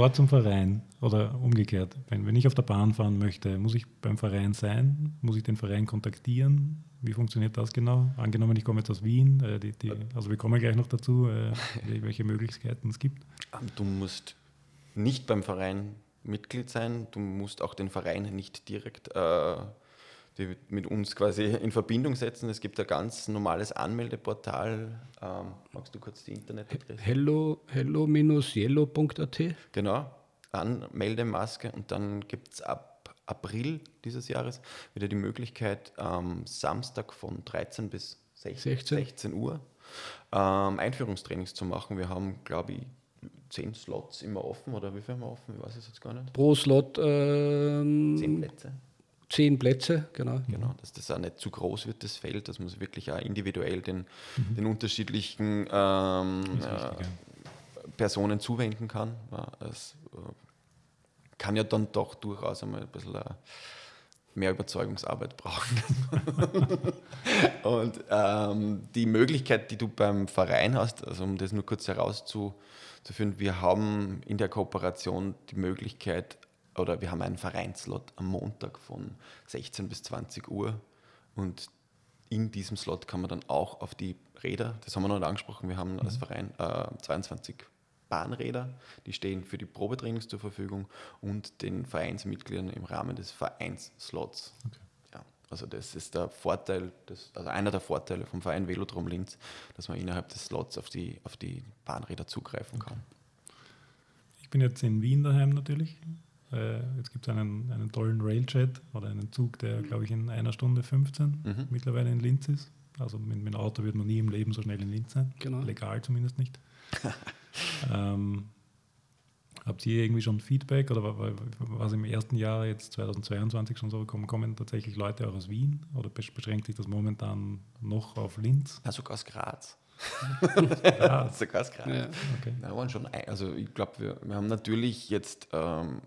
Wort zum Verein oder umgekehrt. Wenn, wenn ich auf der Bahn fahren möchte, muss ich beim Verein sein? Muss ich den Verein kontaktieren? Wie funktioniert das genau? Angenommen, ich komme jetzt aus Wien, äh, die, die, also wir kommen gleich noch dazu, äh, welche Möglichkeiten es gibt. Du musst nicht beim Verein Mitglied sein, du musst auch den Verein nicht direkt äh, die mit uns quasi in Verbindung setzen. Es gibt ein ganz normales Anmeldeportal. Ähm, magst du kurz die Internetadresse? Hello, hello-yellow.at. Genau, Anmeldemaske und dann gibt es ab April dieses Jahres wieder die Möglichkeit, am Samstag von 13 bis 16, 16. 16 Uhr ähm, Einführungstrainings zu machen. Wir haben, glaube ich, zehn Slots immer offen oder wie viel haben wir offen? Ich weiß es jetzt gar nicht. Pro Slot ähm, zehn Plätze. Zehn Plätze, genau. Genau, dass das auch nicht zu groß wird, das Feld, dass man sich wirklich auch individuell den, mhm. den unterschiedlichen ähm, äh, Personen zuwenden kann. Ja, es äh, kann ja dann doch durchaus einmal ein bisschen ein mehr Überzeugungsarbeit brauchen. [laughs] und ähm, die Möglichkeit, die du beim Verein hast, also um das nur kurz herauszuführen, wir haben in der Kooperation die Möglichkeit, oder wir haben einen Vereinslot am Montag von 16 bis 20 Uhr und in diesem Slot kann man dann auch auf die Räder, das haben wir noch nicht angesprochen, wir haben als mhm. Verein äh, 22 Bahnräder, die stehen für die Probetrainings zur Verfügung und den Vereinsmitgliedern im Rahmen des Vereinsslots. Okay. Ja, also das ist der Vorteil, des, also einer der Vorteile vom Verein Velodrom Linz, dass man innerhalb des Slots auf die, auf die Bahnräder zugreifen kann. Ich bin jetzt in Wien daheim natürlich. Äh, jetzt gibt es einen, einen tollen Railjet oder einen Zug, der, glaube ich, in einer Stunde 15 mhm. mittlerweile in Linz ist. Also mit, mit dem Auto wird man nie im Leben so schnell in Linz sein. Genau. Legal zumindest nicht. [laughs] ähm, habt ihr irgendwie schon Feedback oder was im ersten Jahr, jetzt 2022 schon so, kommen, kommen tatsächlich Leute auch aus Wien oder beschränkt sich das momentan noch auf Linz? Ja, sogar aus Graz. [laughs] ja, [laughs] sogar aus Graz. Ja. Okay. Da waren schon, also ich glaube, wir, wir haben natürlich jetzt ähm,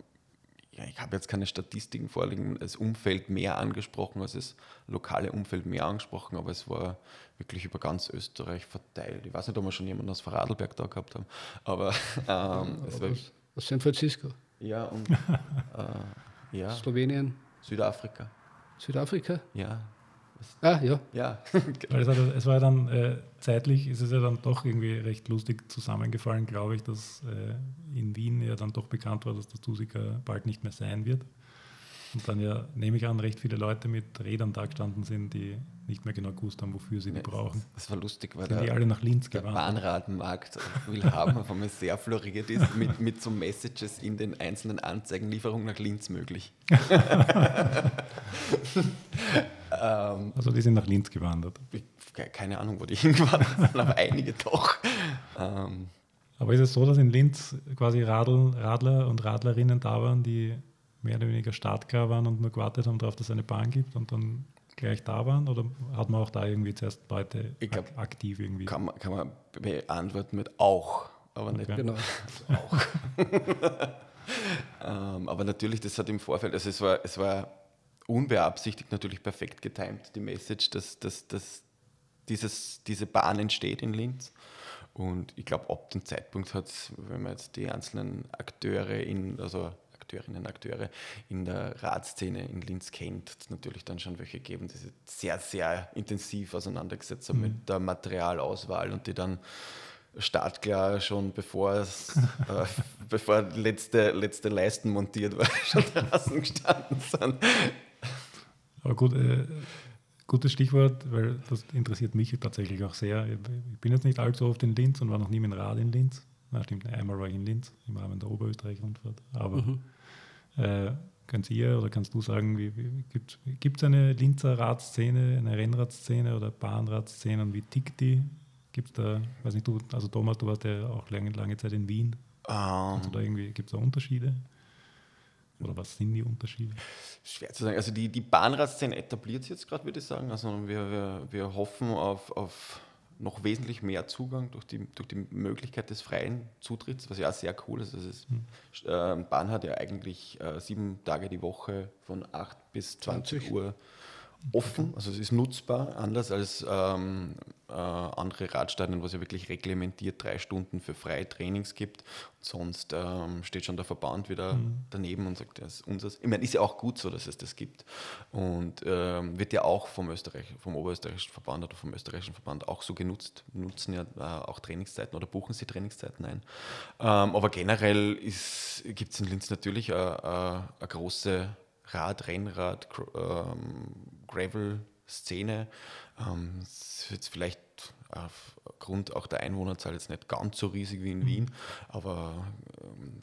ja, ich habe jetzt keine Statistiken vorliegen, das Umfeld mehr angesprochen als das lokale Umfeld mehr angesprochen, aber es war wirklich über ganz Österreich verteilt. Ich weiß nicht, ob wir schon jemanden aus Vorarlberg da gehabt haben, aber [laughs] ähm, es war. Aus San Francisco. Ja, und [laughs] äh, ja. Slowenien. Südafrika. Südafrika? Ja, Ah, ja. Ja. [laughs] Weil es, hat, es war dann äh, zeitlich, ist es ja dann doch irgendwie recht lustig zusammengefallen, glaube ich, dass äh, in Wien ja dann doch bekannt war, dass das Tusika bald nicht mehr sein wird. Und dann ja, nehme ich an, recht viele Leute mit Rädern da gestanden sind, die nicht mehr genau gewusst haben, wofür sie die brauchen. Das war lustig, weil sind der, die alle nach Linz der Bahnradmarkt will haben, auf einmal sehr floriert ist, mit, mit so Messages in den einzelnen Anzeigenlieferungen nach Linz möglich. [laughs] [laughs] Ähm, also die sind nach Linz gewandert. keine Ahnung, wo die [laughs] hingewandert sind, aber einige doch. Ähm, aber ist es so, dass in Linz quasi Radl, Radler und Radlerinnen da waren, die mehr oder weniger startklar waren und nur gewartet haben darauf, dass es eine Bahn gibt und dann gleich da waren? Oder hat man auch da irgendwie zuerst Leute glaub, aktiv irgendwie? Kann man, kann man beantworten mit auch, aber okay. nicht genau. [laughs] auch. [laughs] ähm, aber natürlich, das hat im Vorfeld, also es war, es war unbeabsichtigt natürlich perfekt getimt, die Message, dass, dass, dass dieses, diese Bahn entsteht in Linz. Und ich glaube, ab dem Zeitpunkt hat es, wenn man jetzt die einzelnen Akteure in, also Akteurinnen, Akteure in der Radszene in Linz kennt, natürlich dann schon welche geben, die sich sehr, sehr intensiv auseinandergesetzt haben mhm. mit der Materialauswahl und die dann startklar schon bevor es, [laughs] äh, bevor letzte, letzte Leisten montiert war, [laughs] schon draußen gestanden sind aber gut, äh, gutes Stichwort, weil das interessiert mich tatsächlich auch sehr. Ich bin jetzt nicht allzu oft in Linz und war noch nie mit dem Rad in Linz. Na, stimmt, einmal war ich in Linz im Rahmen der Oberösterreich-Rundfahrt. Aber mhm. äh, könnt ihr oder kannst du sagen, wie, wie, gibt es eine Linzer Radszene, eine Rennradszene oder Bahnradszene und wie tickt die? Gibt es da, weiß nicht, du, also Thomas, du warst ja auch lange, lange Zeit in Wien. Um. Also da irgendwie, gibt es da Unterschiede? Oder was sind die Unterschiede? Schwer zu sagen. Also die, die Bahnradszene etabliert sich jetzt gerade, würde ich sagen. Also wir, wir, wir hoffen auf, auf noch wesentlich mehr Zugang durch die, durch die Möglichkeit des freien Zutritts, was ja auch sehr cool ist. Also ist hm. äh, Bahn hat ja eigentlich äh, sieben Tage die Woche von 8 bis 20, 20. Uhr offen, also es ist nutzbar, anders als ähm, äh, andere Radstadien, wo es ja wirklich reglementiert drei Stunden für freie Trainings gibt. sonst ähm, steht schon der Verband wieder mhm. daneben und sagt, das ist unseres. Ich meine, ist ja auch gut so, dass es das gibt. Und ähm, wird ja auch vom, Österreich, vom Oberösterreichischen Verband oder vom österreichischen Verband auch so genutzt. Nutzen ja äh, auch Trainingszeiten oder buchen sie Trainingszeiten ein. Ähm, aber generell gibt es in Linz natürlich eine, äh, eine, eine große Rad, Rennrad, ähm, Gravel-Szene. Ähm, ist jetzt vielleicht aufgrund auch der Einwohnerzahl jetzt nicht ganz so riesig wie in mhm. Wien, aber ähm,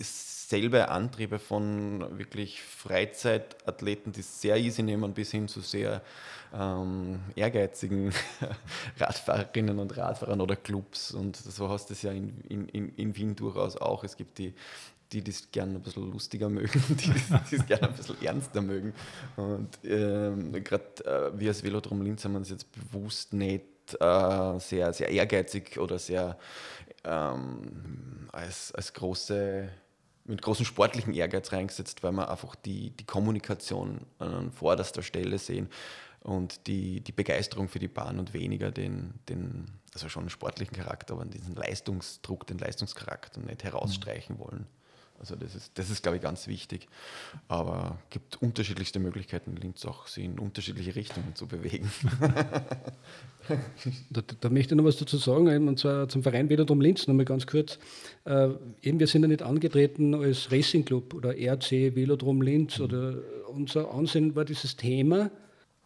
selbe Antriebe von wirklich Freizeitathleten, die sehr easy nehmen, bis hin zu sehr ähm, ehrgeizigen [laughs] Radfahrerinnen und Radfahrern oder Clubs. Und so hast du es ja in, in, in Wien durchaus auch. Es gibt die die das gerne ein bisschen lustiger mögen, [laughs] die es gerne ein bisschen ernster mögen. Und ähm, gerade äh, wir als Velodrom Linz haben uns jetzt bewusst nicht äh, sehr, sehr ehrgeizig oder sehr ähm, als, als große mit großem sportlichen Ehrgeiz reingesetzt, weil wir einfach die, die Kommunikation an vorderster Stelle sehen und die, die Begeisterung für die Bahn und weniger den, den, also schon sportlichen Charakter, aber diesen Leistungsdruck, den Leistungscharakter nicht herausstreichen wollen. Also das ist, das ist, glaube ich, ganz wichtig. Aber es gibt unterschiedlichste Möglichkeiten, Linz auch sie in unterschiedliche Richtungen zu bewegen. [laughs] da, da, möchte ich noch was dazu sagen, und zwar zum Verein Velodrom Linz, nochmal ganz kurz. Äh, eben, wir sind ja nicht angetreten als Racing Club oder RC Velodrom Linz. Mhm. Oder unser Ansehen war dieses Thema,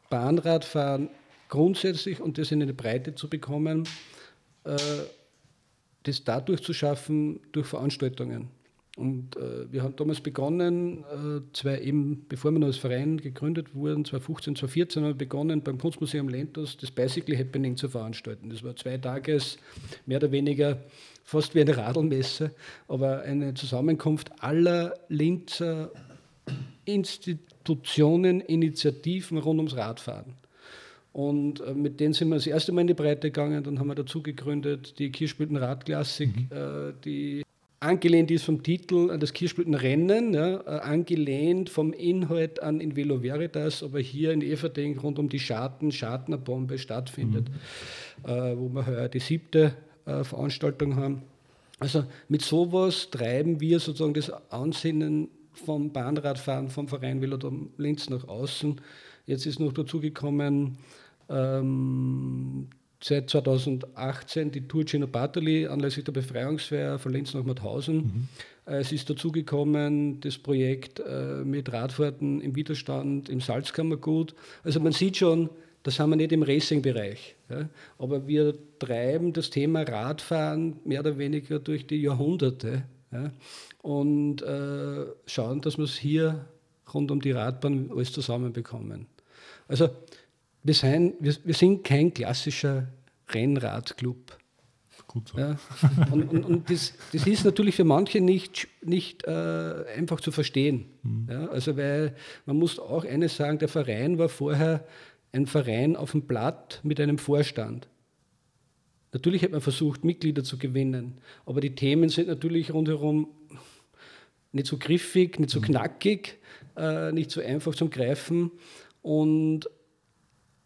Bahnradfahren grundsätzlich und das in eine Breite zu bekommen, äh, das dadurch zu schaffen, durch Veranstaltungen. Und äh, wir haben damals begonnen, äh, zwei eben, bevor wir noch als Verein gegründet wurden, 2015, 2014 haben wir begonnen, beim Kunstmuseum Lentos das Bicycle Happening zu veranstalten. Das war zwei Tages, mehr oder weniger fast wie eine Radlmesse, aber eine Zusammenkunft aller Linzer Institutionen, Initiativen rund ums Radfahren. Und äh, mit denen sind wir das erste Mal in die Breite gegangen. Dann haben wir dazu gegründet die Kirschblüten Radklassik, mhm. äh, die angelehnt ist vom Titel an das Kirschblütenrennen, ja, äh, angelehnt vom Inhalt an in Velo Veritas, aber hier in Everding rund um die Schatten, Schatnerbombe stattfindet, mhm. äh, wo wir heuer die siebte äh, Veranstaltung haben. Also mit sowas treiben wir sozusagen das Ansinnen vom Bahnradfahren vom Verein Velodrom Linz nach außen. Jetzt ist noch dazu gekommen, ähm, seit 2018 die Tour Gino Bartoli anlässlich der Befreiungswehr von Linz nach Mauthausen. Mhm. Es ist dazugekommen das Projekt äh, mit Radfahrten im Widerstand im Salzkammergut. Also man sieht schon, das haben wir nicht im Racing-Bereich. Ja? Aber wir treiben das Thema Radfahren mehr oder weniger durch die Jahrhunderte ja? und äh, schauen, dass wir es hier rund um die Radbahn alles zusammenbekommen. Also wir sind, wir, wir sind kein klassischer Rennradclub. Gut so. Ja, und, und, und das, das, ist natürlich für manche nicht, nicht äh, einfach zu verstehen. Mhm. Ja, also weil man muss auch eines sagen, der Verein war vorher ein Verein auf dem Blatt mit einem Vorstand. Natürlich hat man versucht, Mitglieder zu gewinnen, aber die Themen sind natürlich rundherum nicht so griffig, nicht so mhm. knackig, äh, nicht so einfach zum Greifen. Und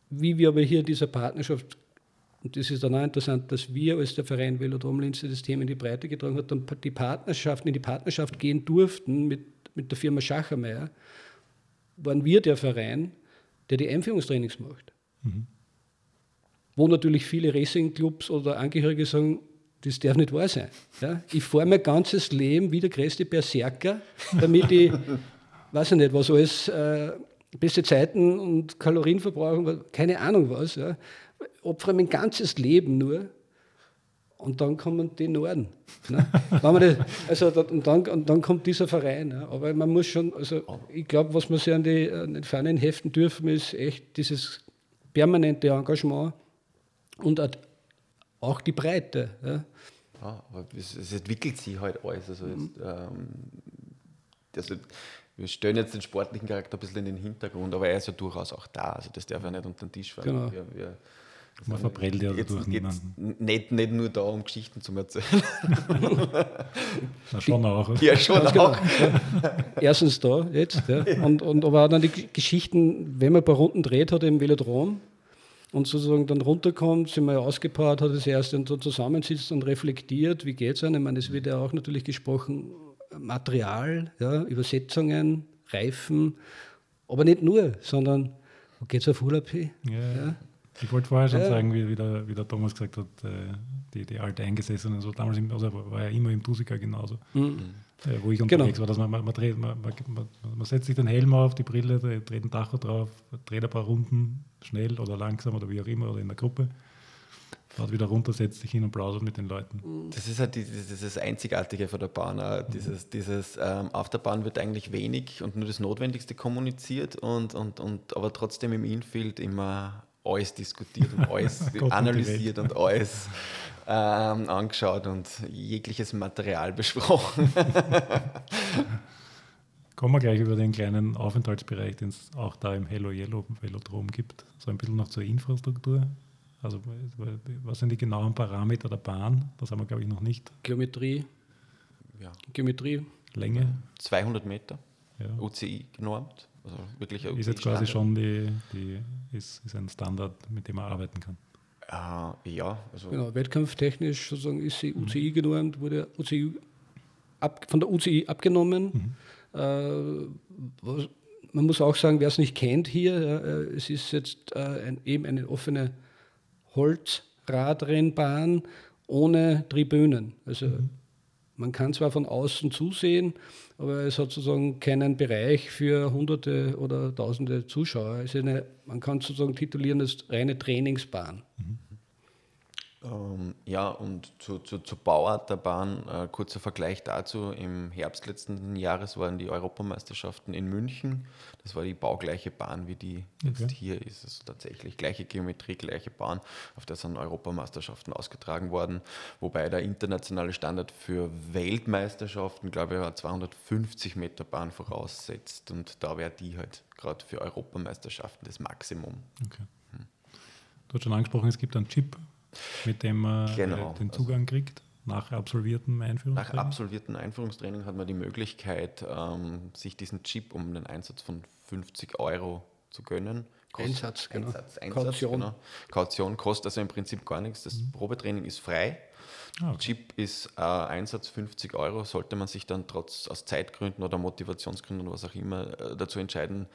wie wir aber hier diese Partnerschaft, und das ist dann auch interessant, dass wir als der Verein Velodrom Linz das Thema in die Breite getragen hat, dann die Partnerschaften in die Partnerschaft gehen durften mit, mit der Firma Schachermeier, waren wir der Verein, der die Einführungstrainings macht. Mhm. Wo natürlich viele Racingclubs oder Angehörige sagen, das darf nicht wahr sein. Ja? Ich fahre mein ganzes Leben wie der größte Berserker, damit ich, [laughs] weiß ich nicht, was alles äh, beste Zeiten und Kalorienverbrauch, keine Ahnung was. Ja. Opfere mein ganzes Leben nur und dann kommen die Norden. Ne? [laughs] das, also, und, dann, und dann kommt dieser Verein. Ne? Aber man muss schon, also ich glaube, was wir sich an die, an den Fahnen heften dürfen, ist echt dieses permanente Engagement und auch die Breite. Ja. Ja, aber es, es, entwickelt sich halt alles. Also, jetzt, mhm. ähm, also wir stellen jetzt den sportlichen Charakter ein bisschen in den Hintergrund, aber er ist ja durchaus auch da. Also das darf ja nicht unter den Tisch fallen. Genau. Wir, wir, man verprellt ja jetzt geht nicht, nicht nur da um Geschichten zu erzählen. [laughs] Na, schon auch. Ja, schon Ganz auch. Genau. Erstens da, jetzt. Ja. Und, und aber auch dann die Geschichten, wenn man ein paar Runden dreht hat im Velodrom und sozusagen dann runterkommt, sind wir ja ausgepowert, hat das erste und so zusammensitzt und reflektiert, wie geht es einem. Ich meine, es wird ja auch natürlich gesprochen, Material, ja, Übersetzungen, Reifen, aber nicht nur, sondern wo geht es auf Urlaub hin? Ja, ja. Ich wollte vorher schon ja. sagen, wie, wie, der, wie der Thomas gesagt hat, äh, die, die alte Eingesessenen, so damals im, also war ja immer im Tusika genauso, mhm. äh, wo ich unterwegs genau. war, dass man, man, man, dreht, man, man, man, setzt sich den Helm auf, die Brille, dreht den Tacho drauf, dreht ein paar Runden, schnell oder langsam oder wie auch immer oder in der Gruppe fahrt wieder runter, setzt sich hin und plaudert mit den Leuten. Das ist halt die, dieses Einzigartige von der Bahn. Mhm. Dieses, dieses ähm, auf der Bahn wird eigentlich wenig und nur das Notwendigste kommuniziert und, und, und aber trotzdem im Infield immer alles diskutiert und [laughs] alles analysiert und alles ähm, angeschaut und jegliches Material besprochen. [laughs] Kommen wir gleich über den kleinen Aufenthaltsbereich, den es auch da im Hello Yellow Velodrom gibt. So ein bisschen noch zur Infrastruktur. Also was sind die genauen Parameter der Bahn? Das haben wir, glaube ich, noch nicht. Geometrie. Ja. Geometrie. Länge? 200 Meter, Ja. UCI genormt. Also wirklich Ist jetzt quasi Standard. schon die, die ist, ist ein Standard, mit dem man arbeiten kann. Äh, ja, also Genau, wettkampftechnisch sozusagen ist sie UCI genormt, wurde UCI ab, von der UCI abgenommen. Äh, was, man muss auch sagen, wer es nicht kennt hier, äh, es ist jetzt äh, ein, eben eine offene Holzradrennbahn ohne Tribünen. Also man kann zwar von außen zusehen, aber es hat sozusagen keinen Bereich für hunderte oder tausende Zuschauer. Es ist eine, man kann sozusagen titulieren als reine Trainingsbahn. Ähm, ja, und zu, zu, zur Bauart der Bahn, äh, kurzer Vergleich dazu. Im Herbst letzten Jahres waren die Europameisterschaften in München. Das war die baugleiche Bahn, wie die jetzt Okay. hier ist. Also tatsächlich gleiche Geometrie, gleiche Bahn. Auf der sind Europameisterschaften ausgetragen worden. Wobei der internationale Standard für Weltmeisterschaften, glaube ich, eine 250 Meter Bahn voraussetzt. Und da wäre die halt gerade für Europameisterschaften das Maximum. Okay. Du hast schon angesprochen, es gibt einen Chip, mit dem man Genau. äh, den Zugang kriegt nach absolviertem Nach Einführungstraining. absolviertem Einführungstraining hat man die Möglichkeit, ähm, sich diesen Chip um den Einsatz von 50 Euro zu gönnen. Einsatz, genau. Einsatz, Einsatz, Kaution. Genau. Kaution kostet also im Prinzip gar nichts. Das Probetraining ist frei. Ah, okay. Chip ist äh, Einsatz 50 Euro. Sollte man sich dann trotz aus Zeitgründen oder Motivationsgründen oder was auch immer äh, dazu entscheiden,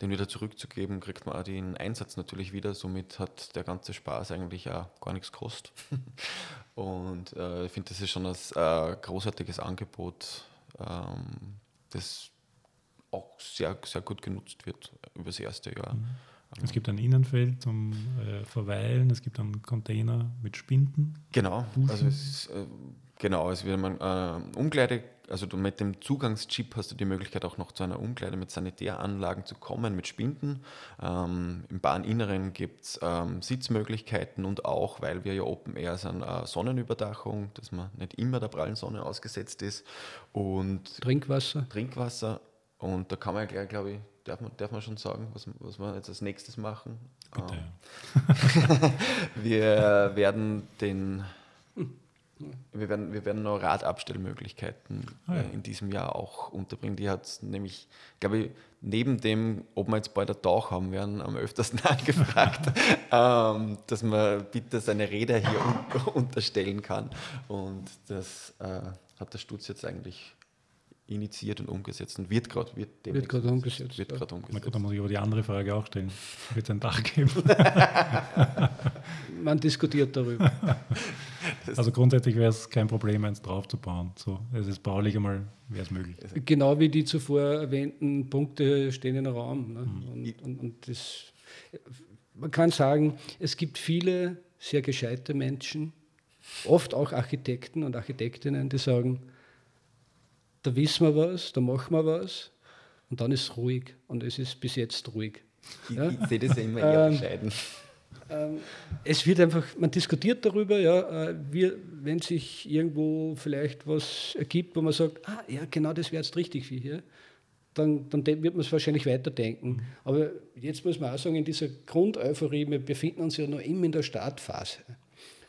den wieder zurückzugeben, kriegt man auch den Einsatz natürlich wieder. Somit hat der ganze Spaß eigentlich auch gar nichts gekostet. [laughs] Und äh, ich finde, das ist schon ein äh, großartiges Angebot, ähm, das auch sehr, sehr gut genutzt wird über das erste Jahr. Es gibt ein Innenfeld zum äh, Verweilen, es gibt einen Container mit Spinden. Genau, also es ist, äh, genau, es wird man äh, Umkleide, also du mit dem Zugangschip hast du die Möglichkeit auch noch zu einer Umkleide mit Sanitäranlagen zu kommen, mit Spinden. Ähm, Im Bahninneren gibt es ähm, Sitzmöglichkeiten und auch, weil wir ja Open Air sind, äh, Sonnenüberdachung, dass man nicht immer der prallen Sonne ausgesetzt ist und Trinkwasser. Trinkwasser. Und da kann man ja gleich, glaube ich, darf man, darf man schon sagen, was, was wir jetzt als nächstes machen. Bitte. Ähm, [laughs] [laughs] wir werden den wir werden, wir werden noch Radabstellmöglichkeiten Ah, ja. äh, in diesem Jahr auch unterbringen. Die hat nämlich, glaube ich, neben dem, ob wir jetzt bald ein Dach haben werden, am öftersten [laughs] angefragt, ähm, dass man bitte seine Räder hier un unterstellen kann. Und das äh, hat der Stutz jetzt eigentlich initiiert und umgesetzt und wird gerade wird gerade umgesetzt, Wird ja. gerade Na umgesetzt. gut, dann muss ich aber die andere Frage auch stellen. Wird es ein Dach geben? [laughs] Man diskutiert darüber. [laughs] Also grundsätzlich wäre es kein Problem, eins draufzubauen. So, es ist baulich einmal, wäre es möglich. genau wie die zuvor erwähnten Punkte stehen im Raum. Ne? Und, und, und das, man kann sagen, es gibt viele sehr gescheite Menschen, oft auch Architekten und Architektinnen, die sagen, da wissen wir was, da machen wir was und dann ist es ruhig und es ist bis jetzt ruhig. Ich, Ja. ich sehe das ja immer eher Ähm, bescheiden. Ähm, es wird einfach, man diskutiert darüber, ja, äh, wir, wenn sich irgendwo vielleicht was ergibt, wo man sagt, ah ja, genau das wäre jetzt richtig für hier, dann, dann wird man es wahrscheinlich weiterdenken. Aber jetzt muss man auch sagen, in dieser Grundeuphorie, wir befinden uns ja noch immer in der Startphase,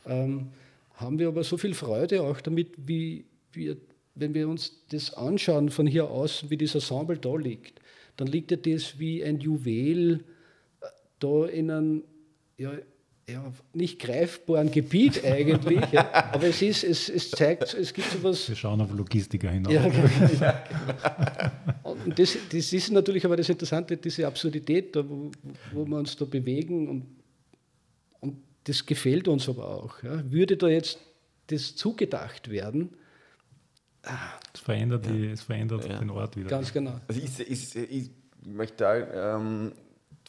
ähm, haben wir aber so viel Freude auch damit, wie wir, wenn wir uns das anschauen von hier aus, wie das Ensemble da liegt, dann liegt ja das wie ein Juwel äh, da in einem ja, ja, nicht greifbaren Gebiet eigentlich, ja, aber es ist, es, es zeigt, es gibt so was. Wir schauen auf Logistiker hinaus. Ja, genau. [laughs] Und das, das ist natürlich aber das Interessante, diese Absurdität, da, wo, wo wir uns da bewegen und, und das gefällt uns aber auch. Ja. Würde da jetzt das zugedacht werden, Es verändert, die, es verändert Ja. den Ort wieder. ganz genau. Also ich, ich, ich möchte da ähm,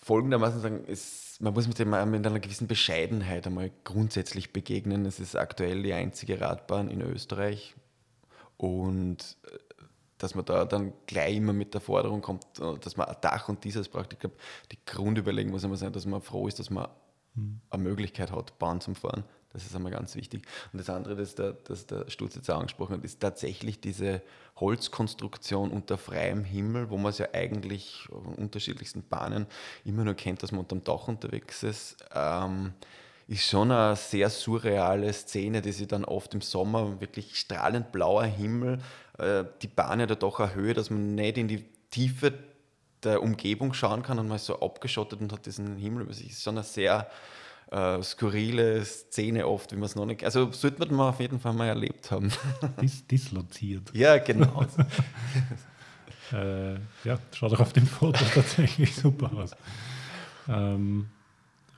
folgendermaßen sagen, es, man muss mit, dem, mit einer gewissen Bescheidenheit einmal grundsätzlich begegnen. Es ist aktuell die einzige Radbahn in Österreich und äh, dass man da dann gleich immer mit der Forderung kommt, äh, dass man ein Dach und dieses braucht. Ich glaube, die Grundüberlegung muss immer sein, dass man froh ist, dass man eine Möglichkeit hat, Bahn zum Fahren. Das ist einmal ganz wichtig. Und das andere, das der, das der Sturz jetzt auch angesprochen hat, ist tatsächlich diese Holzkonstruktion unter freiem Himmel, wo man es ja eigentlich in unterschiedlichsten Bahnen immer nur kennt, dass man unter dem Dach unterwegs ist. Ähm, ist schon eine sehr surreale Szene, die sich dann oft im Sommer wirklich strahlend blauer Himmel, äh, die Bahn ja doch eine Höhe, dass man nicht in die Tiefe der Umgebung schauen kann und man ist so abgeschottet und hat diesen Himmel über sich. Ist schon eine sehr äh, skurrile Szene oft, wie man es noch nicht. Also sollte man mal auf jeden Fall mal erlebt haben. [laughs] Dis disloziert. Ja, genau. [laughs] äh, ja, schaut auch auf dem Foto tatsächlich super aus. Ähm,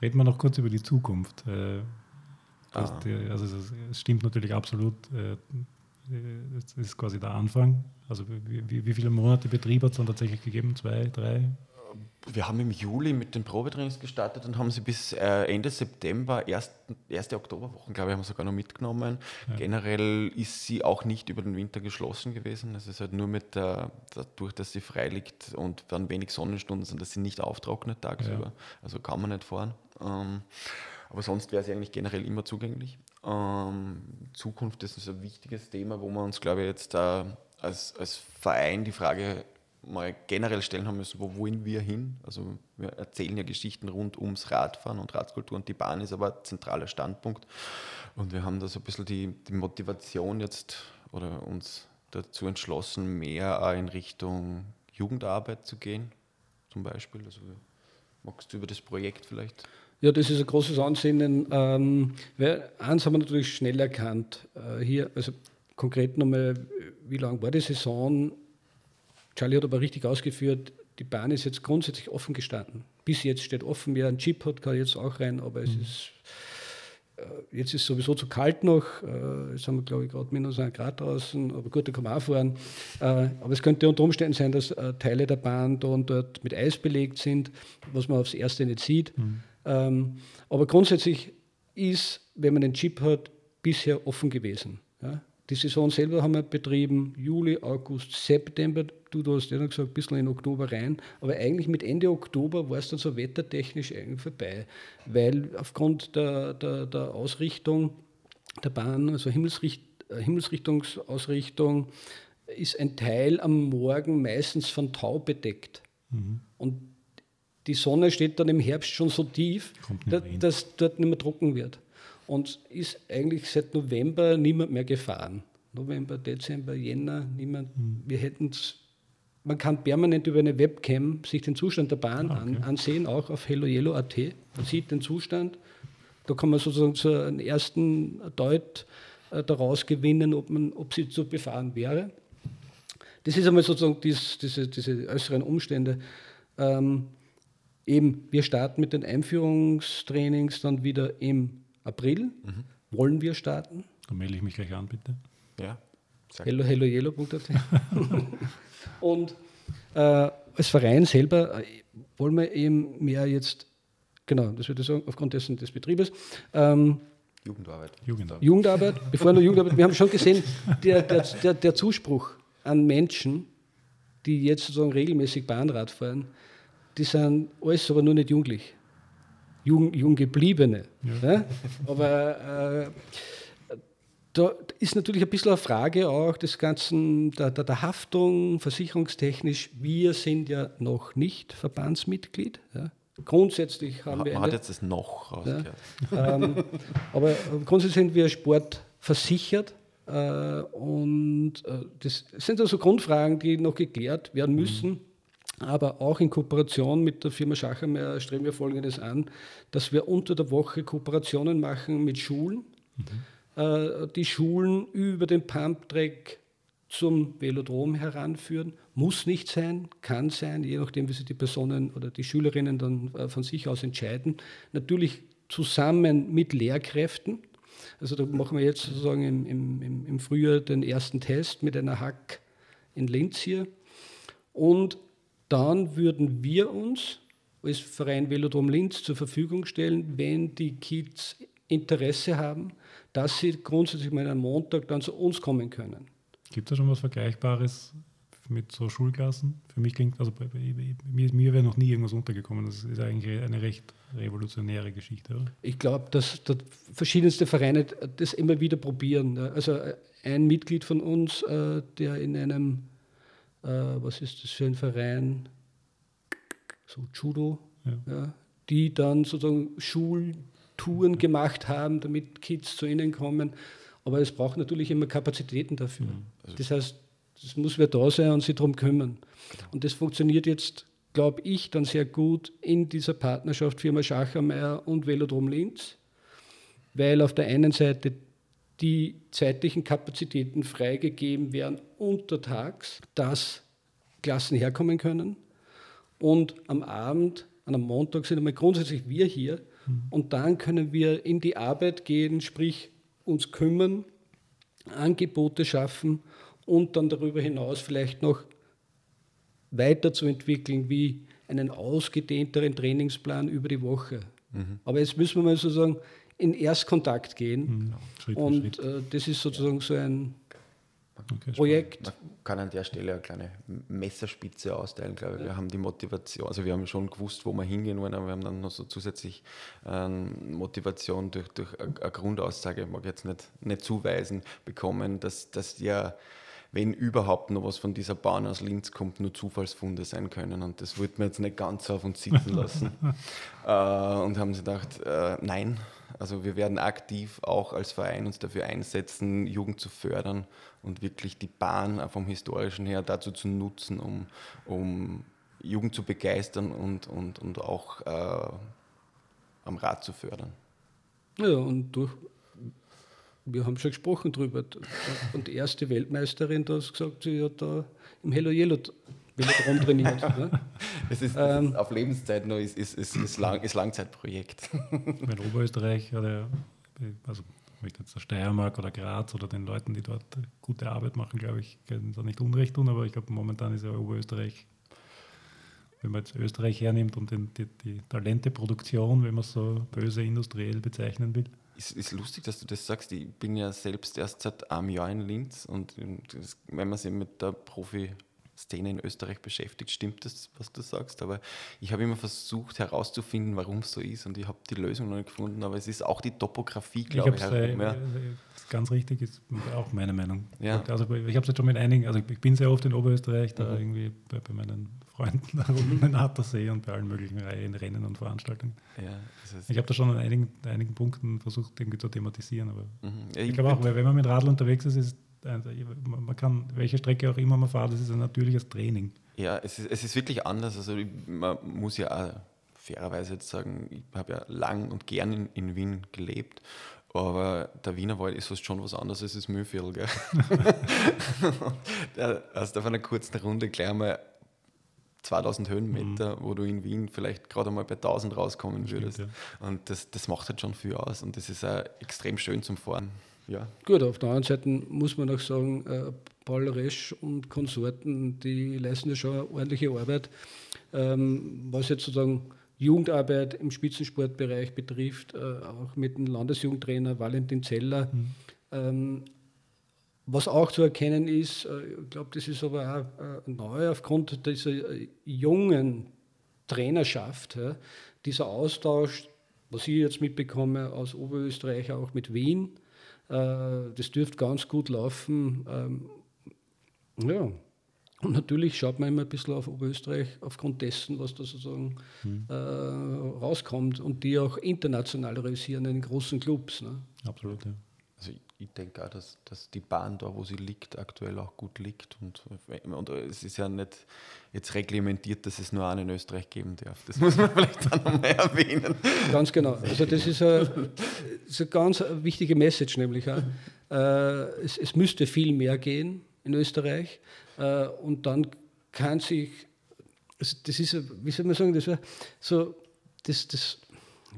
reden wir noch kurz über die Zukunft. Äh, ah. die, also es, stimmt natürlich absolut. Äh, es ist quasi der Anfang. Also wie, wie viele Monate Betrieb hat es dann tatsächlich gegeben? Zwei, drei? Wir haben im Juli mit den Probetrainings gestartet und haben sie bis äh, Ende September, erst, erste Oktoberwochen, glaube ich, haben wir sogar noch mitgenommen. Ja. Generell ist sie auch nicht über den Winter geschlossen gewesen. Es ist halt nur mit der, dadurch, dass sie frei liegt und dann wenig Sonnenstunden sind, dass sie nicht auftrocknet tagsüber. Ja. Also kann man nicht fahren. Ähm, aber sonst wäre sie eigentlich generell immer zugänglich. Ähm, Zukunft ist ein wichtiges Thema, wo wir uns, glaube ich, jetzt äh, als, als Verein die Frage mal generell stellen haben müssen, wo wollen wir hin? Also wir erzählen ja Geschichten rund ums Radfahren und Radkultur und die Bahn ist aber ein zentraler Standpunkt. Und wir haben da so ein bisschen die, die Motivation jetzt oder uns dazu entschlossen, mehr in Richtung Jugendarbeit zu gehen, zum Beispiel. Also magst du über das Projekt vielleicht? Ja, das ist ein großes Ansinnen. Ähm, weil eins haben wir natürlich schnell erkannt. Äh, hier, also konkret nochmal, wie lang war die Saison? Charlie hat aber richtig ausgeführt, die Bahn ist jetzt grundsätzlich offen gestanden. Bis jetzt steht offen, wer einen Chip hat, kann jetzt auch rein, aber es mhm. ist äh, Jetzt ist es sowieso zu kalt noch. Äh, jetzt haben wir, glaube ich, gerade minus ein Grad draußen. Aber gut, da kann man auch fahren. Äh, aber es könnte unter Umständen sein, dass Teile der Bahn da und dort mit Eis belegt sind, was man aufs Erste nicht sieht. Mhm. Ähm, aber grundsätzlich ist, wenn man den Chip hat, bisher offen gewesen. Die Saison selber haben wir betrieben, Juli, August, September. Du, du hast ja noch gesagt, ein bisschen in Oktober rein. Aber eigentlich mit Ende Oktober war es dann so wettertechnisch eigentlich vorbei. Weil aufgrund der, der, der Ausrichtung der Bahn, also Himmelsricht, äh, Himmelsrichtungsausrichtung, ist ein Teil am Morgen meistens von Tau bedeckt. Mhm. Und die Sonne steht dann im Herbst schon so tief, dass dort nicht mehr trocken wird und ist eigentlich seit November niemand mehr gefahren. November, Dezember, Jänner, niemand. Mhm. Wir hätten man kann permanent über eine Webcam sich den Zustand der Bahn ah, okay. an, ansehen, auch auf helloyellow.at. Man sieht den Zustand. Da kann man sozusagen so einen ersten Deut äh, daraus gewinnen, ob, man, ob sie zu befahren wäre. Das ist einmal sozusagen dies, diese, diese äußeren Umstände. Ähm, eben, wir starten mit den Einführungstrainings dann wieder im April mhm. wollen wir starten. Dann melde ich mich gleich an, bitte. Ja. Hello, hello, yellow.at. [laughs] und äh, als Verein selber äh, wollen wir eben mehr jetzt, genau, das würde ich sagen, aufgrund dessen des Betriebes, ähm, Jugendarbeit. Jugendarbeit. Jugendarbeit, [laughs] bevor nur Jugendarbeit. Wir haben schon gesehen, der, der, der, der Zuspruch an Menschen, die jetzt sozusagen regelmäßig Bahnrad fahren, die sind alles aber nur nicht jugendlich jung, jung gebliebene. Ja. Ja? Aber äh, da ist natürlich ein bisschen eine Frage auch des ganzen, der, der, der, Haftung, versicherungstechnisch. Wir sind ja noch nicht Verbandsmitglied. Ja? Grundsätzlich haben man, wir. Man hat jetzt das noch rausgehört. Ähm, aber grundsätzlich sind wir sportversichert. Äh, und äh, das sind also Grundfragen, die noch geklärt werden müssen. Mhm. Aber auch in Kooperation mit der Firma Schachermeier streben wir Folgendes an, dass wir unter der Woche Kooperationen machen mit Schulen. Mhm. Äh, die Schulen über den Pumptrack zum Velodrom heranführen. Muss nicht sein, kann sein, je nachdem, wie sich die Personen oder die Schülerinnen dann äh, von sich aus entscheiden. Natürlich zusammen mit Lehrkräften. Also da machen wir jetzt sozusagen im, im, im Frühjahr den ersten Test mit einer Hack in Linz hier. Und dann würden wir uns als Verein Velodrom Linz zur Verfügung stellen, wenn die Kids Interesse haben, dass sie grundsätzlich mal am Montag dann zu uns kommen können. Gibt es da schon was Vergleichbares mit so Schulklassen? Für mich klingt, also mir, mir wäre noch nie irgendwas untergekommen. Das ist eigentlich eine recht revolutionäre Geschichte, oder? Ich glaube, dass, dass, verschiedenste Vereine das immer wieder probieren. Also ein Mitglied von uns, äh, der in einem äh, was ist das für ein Verein, so Judo, ja. ja die dann sozusagen Schul, Touren gemacht haben, damit Kids zu ihnen kommen. Aber es braucht natürlich immer Kapazitäten dafür. Mhm. Also das heißt, es muss wer da sein und sich darum kümmern. Genau. Und das funktioniert jetzt, glaube ich, dann sehr gut in dieser Partnerschaft Firma Schachermeier und Velodrom Linz, weil auf der einen Seite die zeitlichen Kapazitäten freigegeben werden untertags, dass Klassen herkommen können. Und am Abend, an einem Montag sind einmal grundsätzlich wir hier. Mhm. Und dann können wir in die Arbeit gehen, sprich uns kümmern, Angebote schaffen und dann darüber hinaus vielleicht noch weiterzuentwickeln, wie einen ausgedehnteren Trainingsplan über die Woche. Mhm. Aber jetzt müssen wir mal sozusagen in Erstkontakt gehen. Mhm. Schritt und Schritt. Äh, das ist sozusagen so ein okay, Projekt. Man kann an der Stelle eine kleine Messerspitze austeilen, glaube ich. Ja. Wir haben die Motivation, also wir haben schon gewusst, wo wir hingehen wollen, aber wir haben dann noch so zusätzlich ähm, Motivation durch, durch eine Grundaussage, ich mag jetzt nicht, nicht zuweisen, bekommen, dass, dass ja wenn überhaupt noch was von dieser Bahn aus Linz kommt, nur Zufallsfunde sein können. Und das wollten wir jetzt nicht ganz auf uns sitzen lassen. [laughs] äh, und haben sie gedacht, äh, nein, also wir werden aktiv auch als Verein uns dafür einsetzen, Jugend zu fördern und wirklich die Bahn vom historischen her dazu zu nutzen, um, um Jugend zu begeistern und, und, und auch äh, am Rad zu fördern. Ja, und durch, wir haben schon gesprochen drüber. Und die erste Weltmeisterin, da hast gesagt, sie hat da im Hello Yellow Velodrom trainiert. ne? [laughs] es ist, ähm, auf Lebenszeit noch ist, ist, ist, ist, Lang, ist Langzeitprojekt. [laughs] In Oberösterreich oder also jetzt der Steiermark oder Graz oder den Leuten, die dort gute Arbeit machen, glaube ich, können da nicht Unrecht tun, aber ich glaube, momentan ist ja Oberösterreich, wenn man jetzt Österreich hernimmt und den, die, die Talenteproduktion, wenn man es so böse industriell bezeichnen will, ist, ist lustig, dass du das sagst. Ich bin ja selbst erst seit einem Jahr in Linz und das, wenn man sich mit der Profi-Szene in Österreich beschäftigt, stimmt das, was du sagst. Aber ich habe immer versucht herauszufinden, warum es so ist und ich habe die Lösung noch nicht gefunden. Aber es ist auch die Topografie, glaube ich. ich herum, ja. Ganz richtig, ist auch meine Meinung. Ja. Also ich habe es jetzt schon mit einigen, also ich bin sehr oft in Oberösterreich, da mhm. irgendwie bei, bei meinen Freunden [laughs] rund den Attersee und bei allen möglichen Rennen und Veranstaltungen. Ja, das heißt ich habe da schon an einigen, einigen Punkten versucht, irgendwie zu thematisieren. Aber mhm. ja, ich, ich glaube auch, weil wenn man mit Radl unterwegs ist, ist man kann, welche Strecke auch immer man fährt, das ist ein natürliches Training. Ja, es ist, es ist wirklich anders. Also man muss ja auch fairerweise jetzt sagen, ich habe ja lang und gern in, in Wien gelebt aber der Wienerwald ist fast schon was anderes als das Mühlviertel. Gell? [laughs] [laughs] hast du auf einer kurzen Runde gleich mal 2000 Höhenmeter, mhm. wo du in Wien vielleicht gerade mal bei 1000 rauskommen Stimmt, würdest. Ja. Und das, das macht halt schon viel aus und das ist auch extrem schön zum Fahren. Ja. Gut, auf der anderen Seite muss man auch sagen, äh, Paul Resch und Konsorten, die leisten ja schon eine ordentliche Arbeit, ähm, was jetzt sozusagen Jugendarbeit im Spitzensportbereich betrifft, äh, auch mit dem Landesjugendtrainer Valentin Zeller. Mhm. Ähm, was auch zu erkennen ist, äh, ich glaube, das ist aber auch äh, neu aufgrund dieser äh, jungen Trainerschaft, dieser Austausch, was ich jetzt mitbekomme aus Oberösterreich, auch mit Wien, das dürfte ganz gut laufen. Ähm, ja. Und natürlich schaut man immer ein bisschen auf Oberösterreich aufgrund dessen, was da sozusagen mhm. äh, rauskommt und die auch internationalisieren in den großen Clubs. Ne? Absolut, ja. Also ich denke auch, dass, dass die Bahn da, wo sie liegt, aktuell auch gut liegt. Und, und es ist ja nicht jetzt reglementiert, dass es nur einen in Österreich geben darf. Das [laughs] muss man vielleicht auch nochmal erwähnen. Ganz genau. Also das ist eine, ist eine ganz wichtige Message, nämlich auch. Äh, es, es müsste viel mehr gehen in Österreich. Äh, und dann kann sich, also das ist, wie soll man sagen, das war so, das, das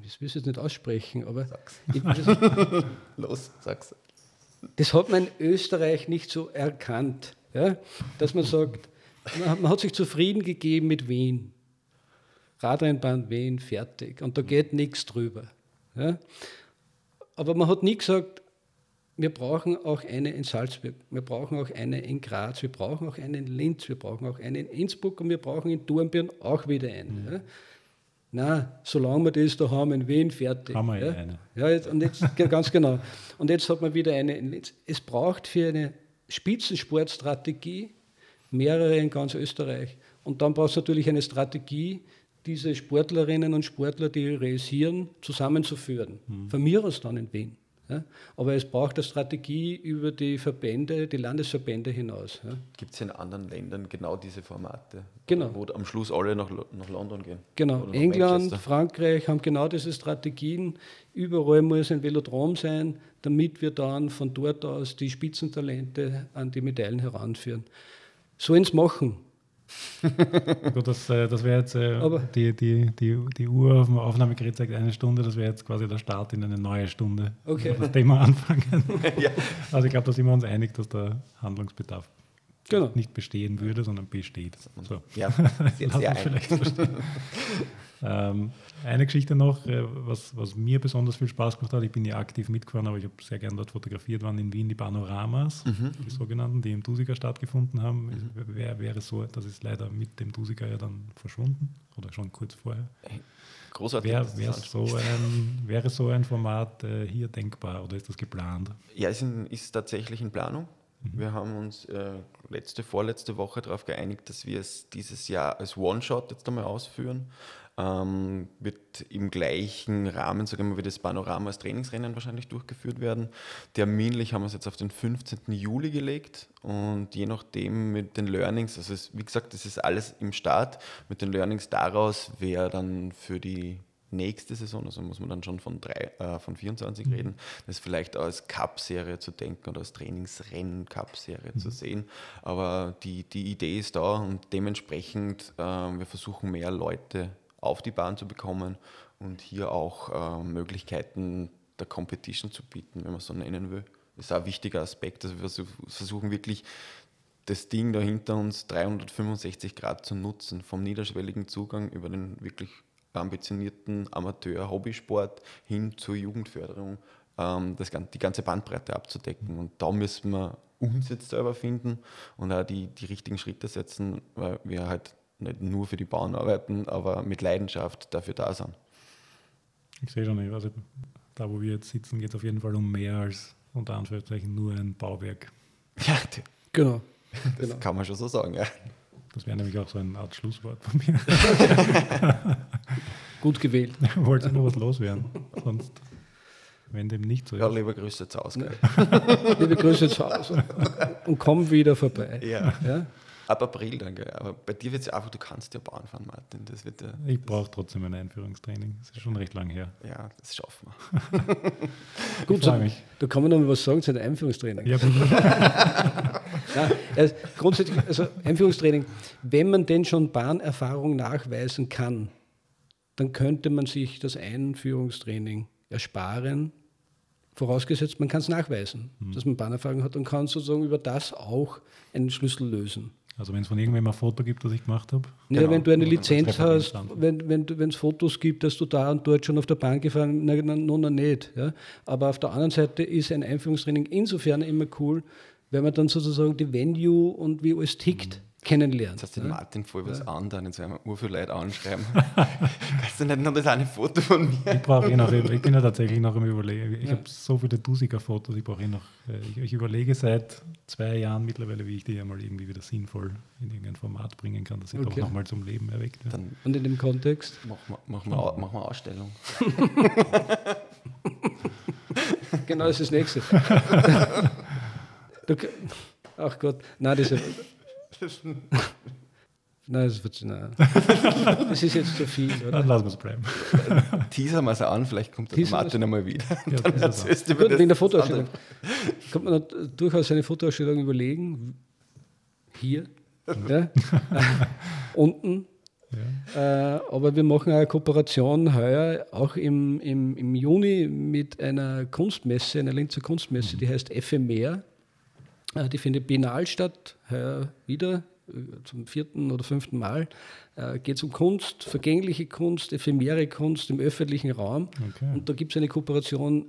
das will ich jetzt nicht aussprechen, aber. Sag's. Ich, [laughs] das, Los, sag's. Das hat man in Österreich nicht so erkannt, ja? dass man sagt, man, hat sich zufrieden gegeben mit Wien. Radrennbahn Wien, fertig. Und da geht nichts drüber. Ja? Aber man hat nie gesagt, wir brauchen auch eine in Salzburg, wir brauchen auch eine in Graz, wir brauchen auch eine in Linz, wir brauchen auch eine in Innsbruck und wir brauchen in Dornbirn auch wieder eine. Mhm. Ja? Na, solange wir das da haben in Wien, fertig. Haben wir ja, eine. Ja, jetzt, und jetzt, ganz genau. Und jetzt hat man wieder eine. Es braucht für eine Spitzensportstrategie mehrere in ganz Österreich. Und dann braucht es natürlich eine Strategie, diese Sportlerinnen und Sportler, die realisieren, zusammenzuführen. Mhm. Von mir aus dann in Wien. Ja? Aber es braucht eine Strategie über die Verbände, die Landesverbände hinaus. Ja? Gibt es in anderen Ländern genau diese Formate? Genau. Wo am Schluss alle nach, nach London gehen? Genau. England, Frankreich haben genau diese Strategien. Überall muss ein Velodrom sein, damit wir dann von dort aus die Spitzentalente an die Medaillen heranführen. Sollen es machen. Gut, das, äh, das wäre jetzt äh, die, die, die, die Uhr auf dem Aufnahmegerät zeigt eine Stunde, das wäre jetzt quasi der Start in eine neue Stunde. Okay. Das Thema anfangen. [laughs] ja. Also ich glaube, da sind wir uns einig, dass der Handlungsbedarf genau. nicht bestehen würde, sondern besteht. So. Ja, [laughs] sehr, sehr vielleicht [laughs] ähm, eine Geschichte noch, äh, was, was mir besonders viel Spaß gemacht hat, ich bin ja aktiv mitgefahren, aber ich habe sehr gern dort fotografiert, waren in Wien die Panoramas, mhm. die sogenannten, die im Dusiger stattgefunden haben. Mhm. Wäre, wäre so, das ist leider mit dem Dusiger ja dann verschwunden oder schon kurz vorher. Großartig. Wär, wär so ein, wäre so ein Format äh, hier denkbar oder ist das geplant? Ja, es ist, ist tatsächlich in Planung. Mhm. Wir haben uns äh, letzte, vorletzte Woche darauf geeinigt, dass wir es dieses Jahr als One-Shot jetzt einmal ausführen ähm, wird im gleichen Rahmen, sagen wir, wie das Panorama als Trainingsrennen wahrscheinlich durchgeführt werden. Terminlich haben wir es jetzt auf den 15. Juli gelegt und je nachdem mit den Learnings, also es, wie gesagt, das ist alles im Start, mit den Learnings daraus wäre dann für die nächste Saison, also muss man dann schon von, drei, äh, von 24 mhm. reden, das vielleicht als Cup-Serie zu denken oder als Trainingsrennen-Cup-Serie mhm. zu sehen. Aber die, die Idee ist da und dementsprechend, äh, wir versuchen mehr Leute auf die Bahn zu bekommen und hier auch äh, Möglichkeiten der Competition zu bieten, wenn man so nennen will. Das ist ein wichtiger Aspekt. Also wir versuchen wirklich das Ding da hinter uns 365 Grad zu nutzen, vom niederschwelligen Zugang über den wirklich ambitionierten Amateur-Hobbysport hin zur Jugendförderung, ähm, das, die ganze Bandbreite abzudecken. Und da müssen wir uns jetzt selber finden und auch die, die richtigen Schritte setzen, weil wir halt nicht nur für die Bauern arbeiten, aber mit Leidenschaft dafür da sind. Ich sehe schon, also da wo wir jetzt sitzen, geht es auf jeden Fall um mehr als unter Anführungszeichen nur ein Bauwerk. [laughs] Ja, genau. Das genau. kann man schon so sagen, ja. Das wäre nämlich auch so eine Art Schlusswort von mir. [laughs] Gut gewählt. [laughs] Wollte nur was loswerden. Sonst, wenn dem nicht so ist. Ja, liebe Grüße zu Hause. liebe Grüße zu Hause. Und komm wieder vorbei. Ja. ja? Ab April dann, gell? Aber bei dir wird es ja einfach, du kannst ja Bahn fahren, Martin. Das wird ja, ich brauche trotzdem ein Einführungstraining. Das ist schon recht lang her. Ja, das schaffen wir. [laughs] Gut, so, da kann man noch mal was sagen zu einem Einführungstraining. Ja, ja, [laughs] also grundsätzlich, also Einführungstraining, wenn man denn schon Bahnerfahrung nachweisen kann, dann könnte man sich das Einführungstraining ersparen, vorausgesetzt man kann es nachweisen, mhm. dass man Bahnerfahrung hat und kann sozusagen über das auch einen Schlüssel lösen. Also wenn es von irgendwem ein Foto gibt, das ich gemacht habe. Ja, genau. wenn du eine Lizenz hast, wenn es wenn, Fotos gibt, dass du da und dort schon auf der Bahn gefahren bist, nun noch nicht. Ja? Aber auf der anderen Seite ist ein Einführungstraining insofern immer cool, wenn man dann sozusagen die Venue und wie alles tickt. Mhm kennenlernt. Jetzt hast du den Martin voll was ja. an, dann sollen wir viele Leute anschreiben. [laughs] Kannst du nicht noch das eine Foto von mir? Ich brauche eh noch, ich [laughs] bin ja tatsächlich noch im Überlegen. Ich ja. habe so viele Dusiger-Fotos, ich brauche eh noch. Äh, ich, ich, überlege seit zwei Jahren mittlerweile, wie ich die ja mal irgendwie wieder sinnvoll in irgendein Format bringen kann, dass sie okay. doch nochmal zum Leben erweckt werden. Und in dem Kontext? Machen wir, machen wir, machen wir Ausstellung. [laughs] genau, das ist das Nächste. ach Gott, nein, das ist [laughs] Nein, das wird nein. [laughs] Das ist jetzt zu viel, oder? Dann lassen wir es bleiben. [laughs] Teaser mal so an, vielleicht kommt der Martin einmal wieder. Ja, dann erzählst du Gut, wegen der Fotoausstellung. Kann man durchaus eine Fotoausstellung überlegen. Hier. Ja. Unten. Ja. Äh, aber wir machen eine Kooperation heuer, auch im, im, im Juni, mit einer Kunstmesse, einer Linzer Kunstmesse, mhm. die heißt Ephemer. Äh, die findet biennal statt, heuer wieder äh, zum vierten oder fünften Mal. Äh, geht es um Kunst, vergängliche Kunst, ephemere Kunst im öffentlichen Raum. Okay. Und da gibt es eine Kooperation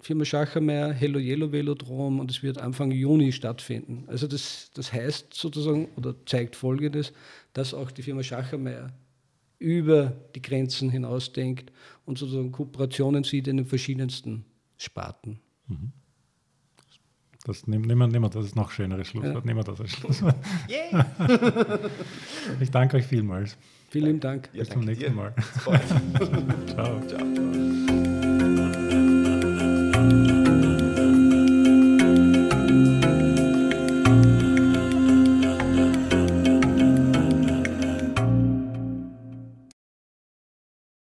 Firma Schachermeier, Hello Yellow Velodrom und es wird Anfang Juni stattfinden. Also das, das heißt sozusagen oder zeigt Folgendes, dass auch die Firma Schachermeier über die Grenzen hinaus denkt und sozusagen Kooperationen sieht in den verschiedensten Sparten. Mhm. Das nehmen, nehmen, nehmen wir, das ist noch schöneres Schlusswort. Ja. Nehmen wir das als Schlusswort. Yeah. [laughs] Ich danke euch vielmals. Vielen lieben Dank. Ja, Bis zum nächsten dir. Mal. [laughs] Ciao, ciao.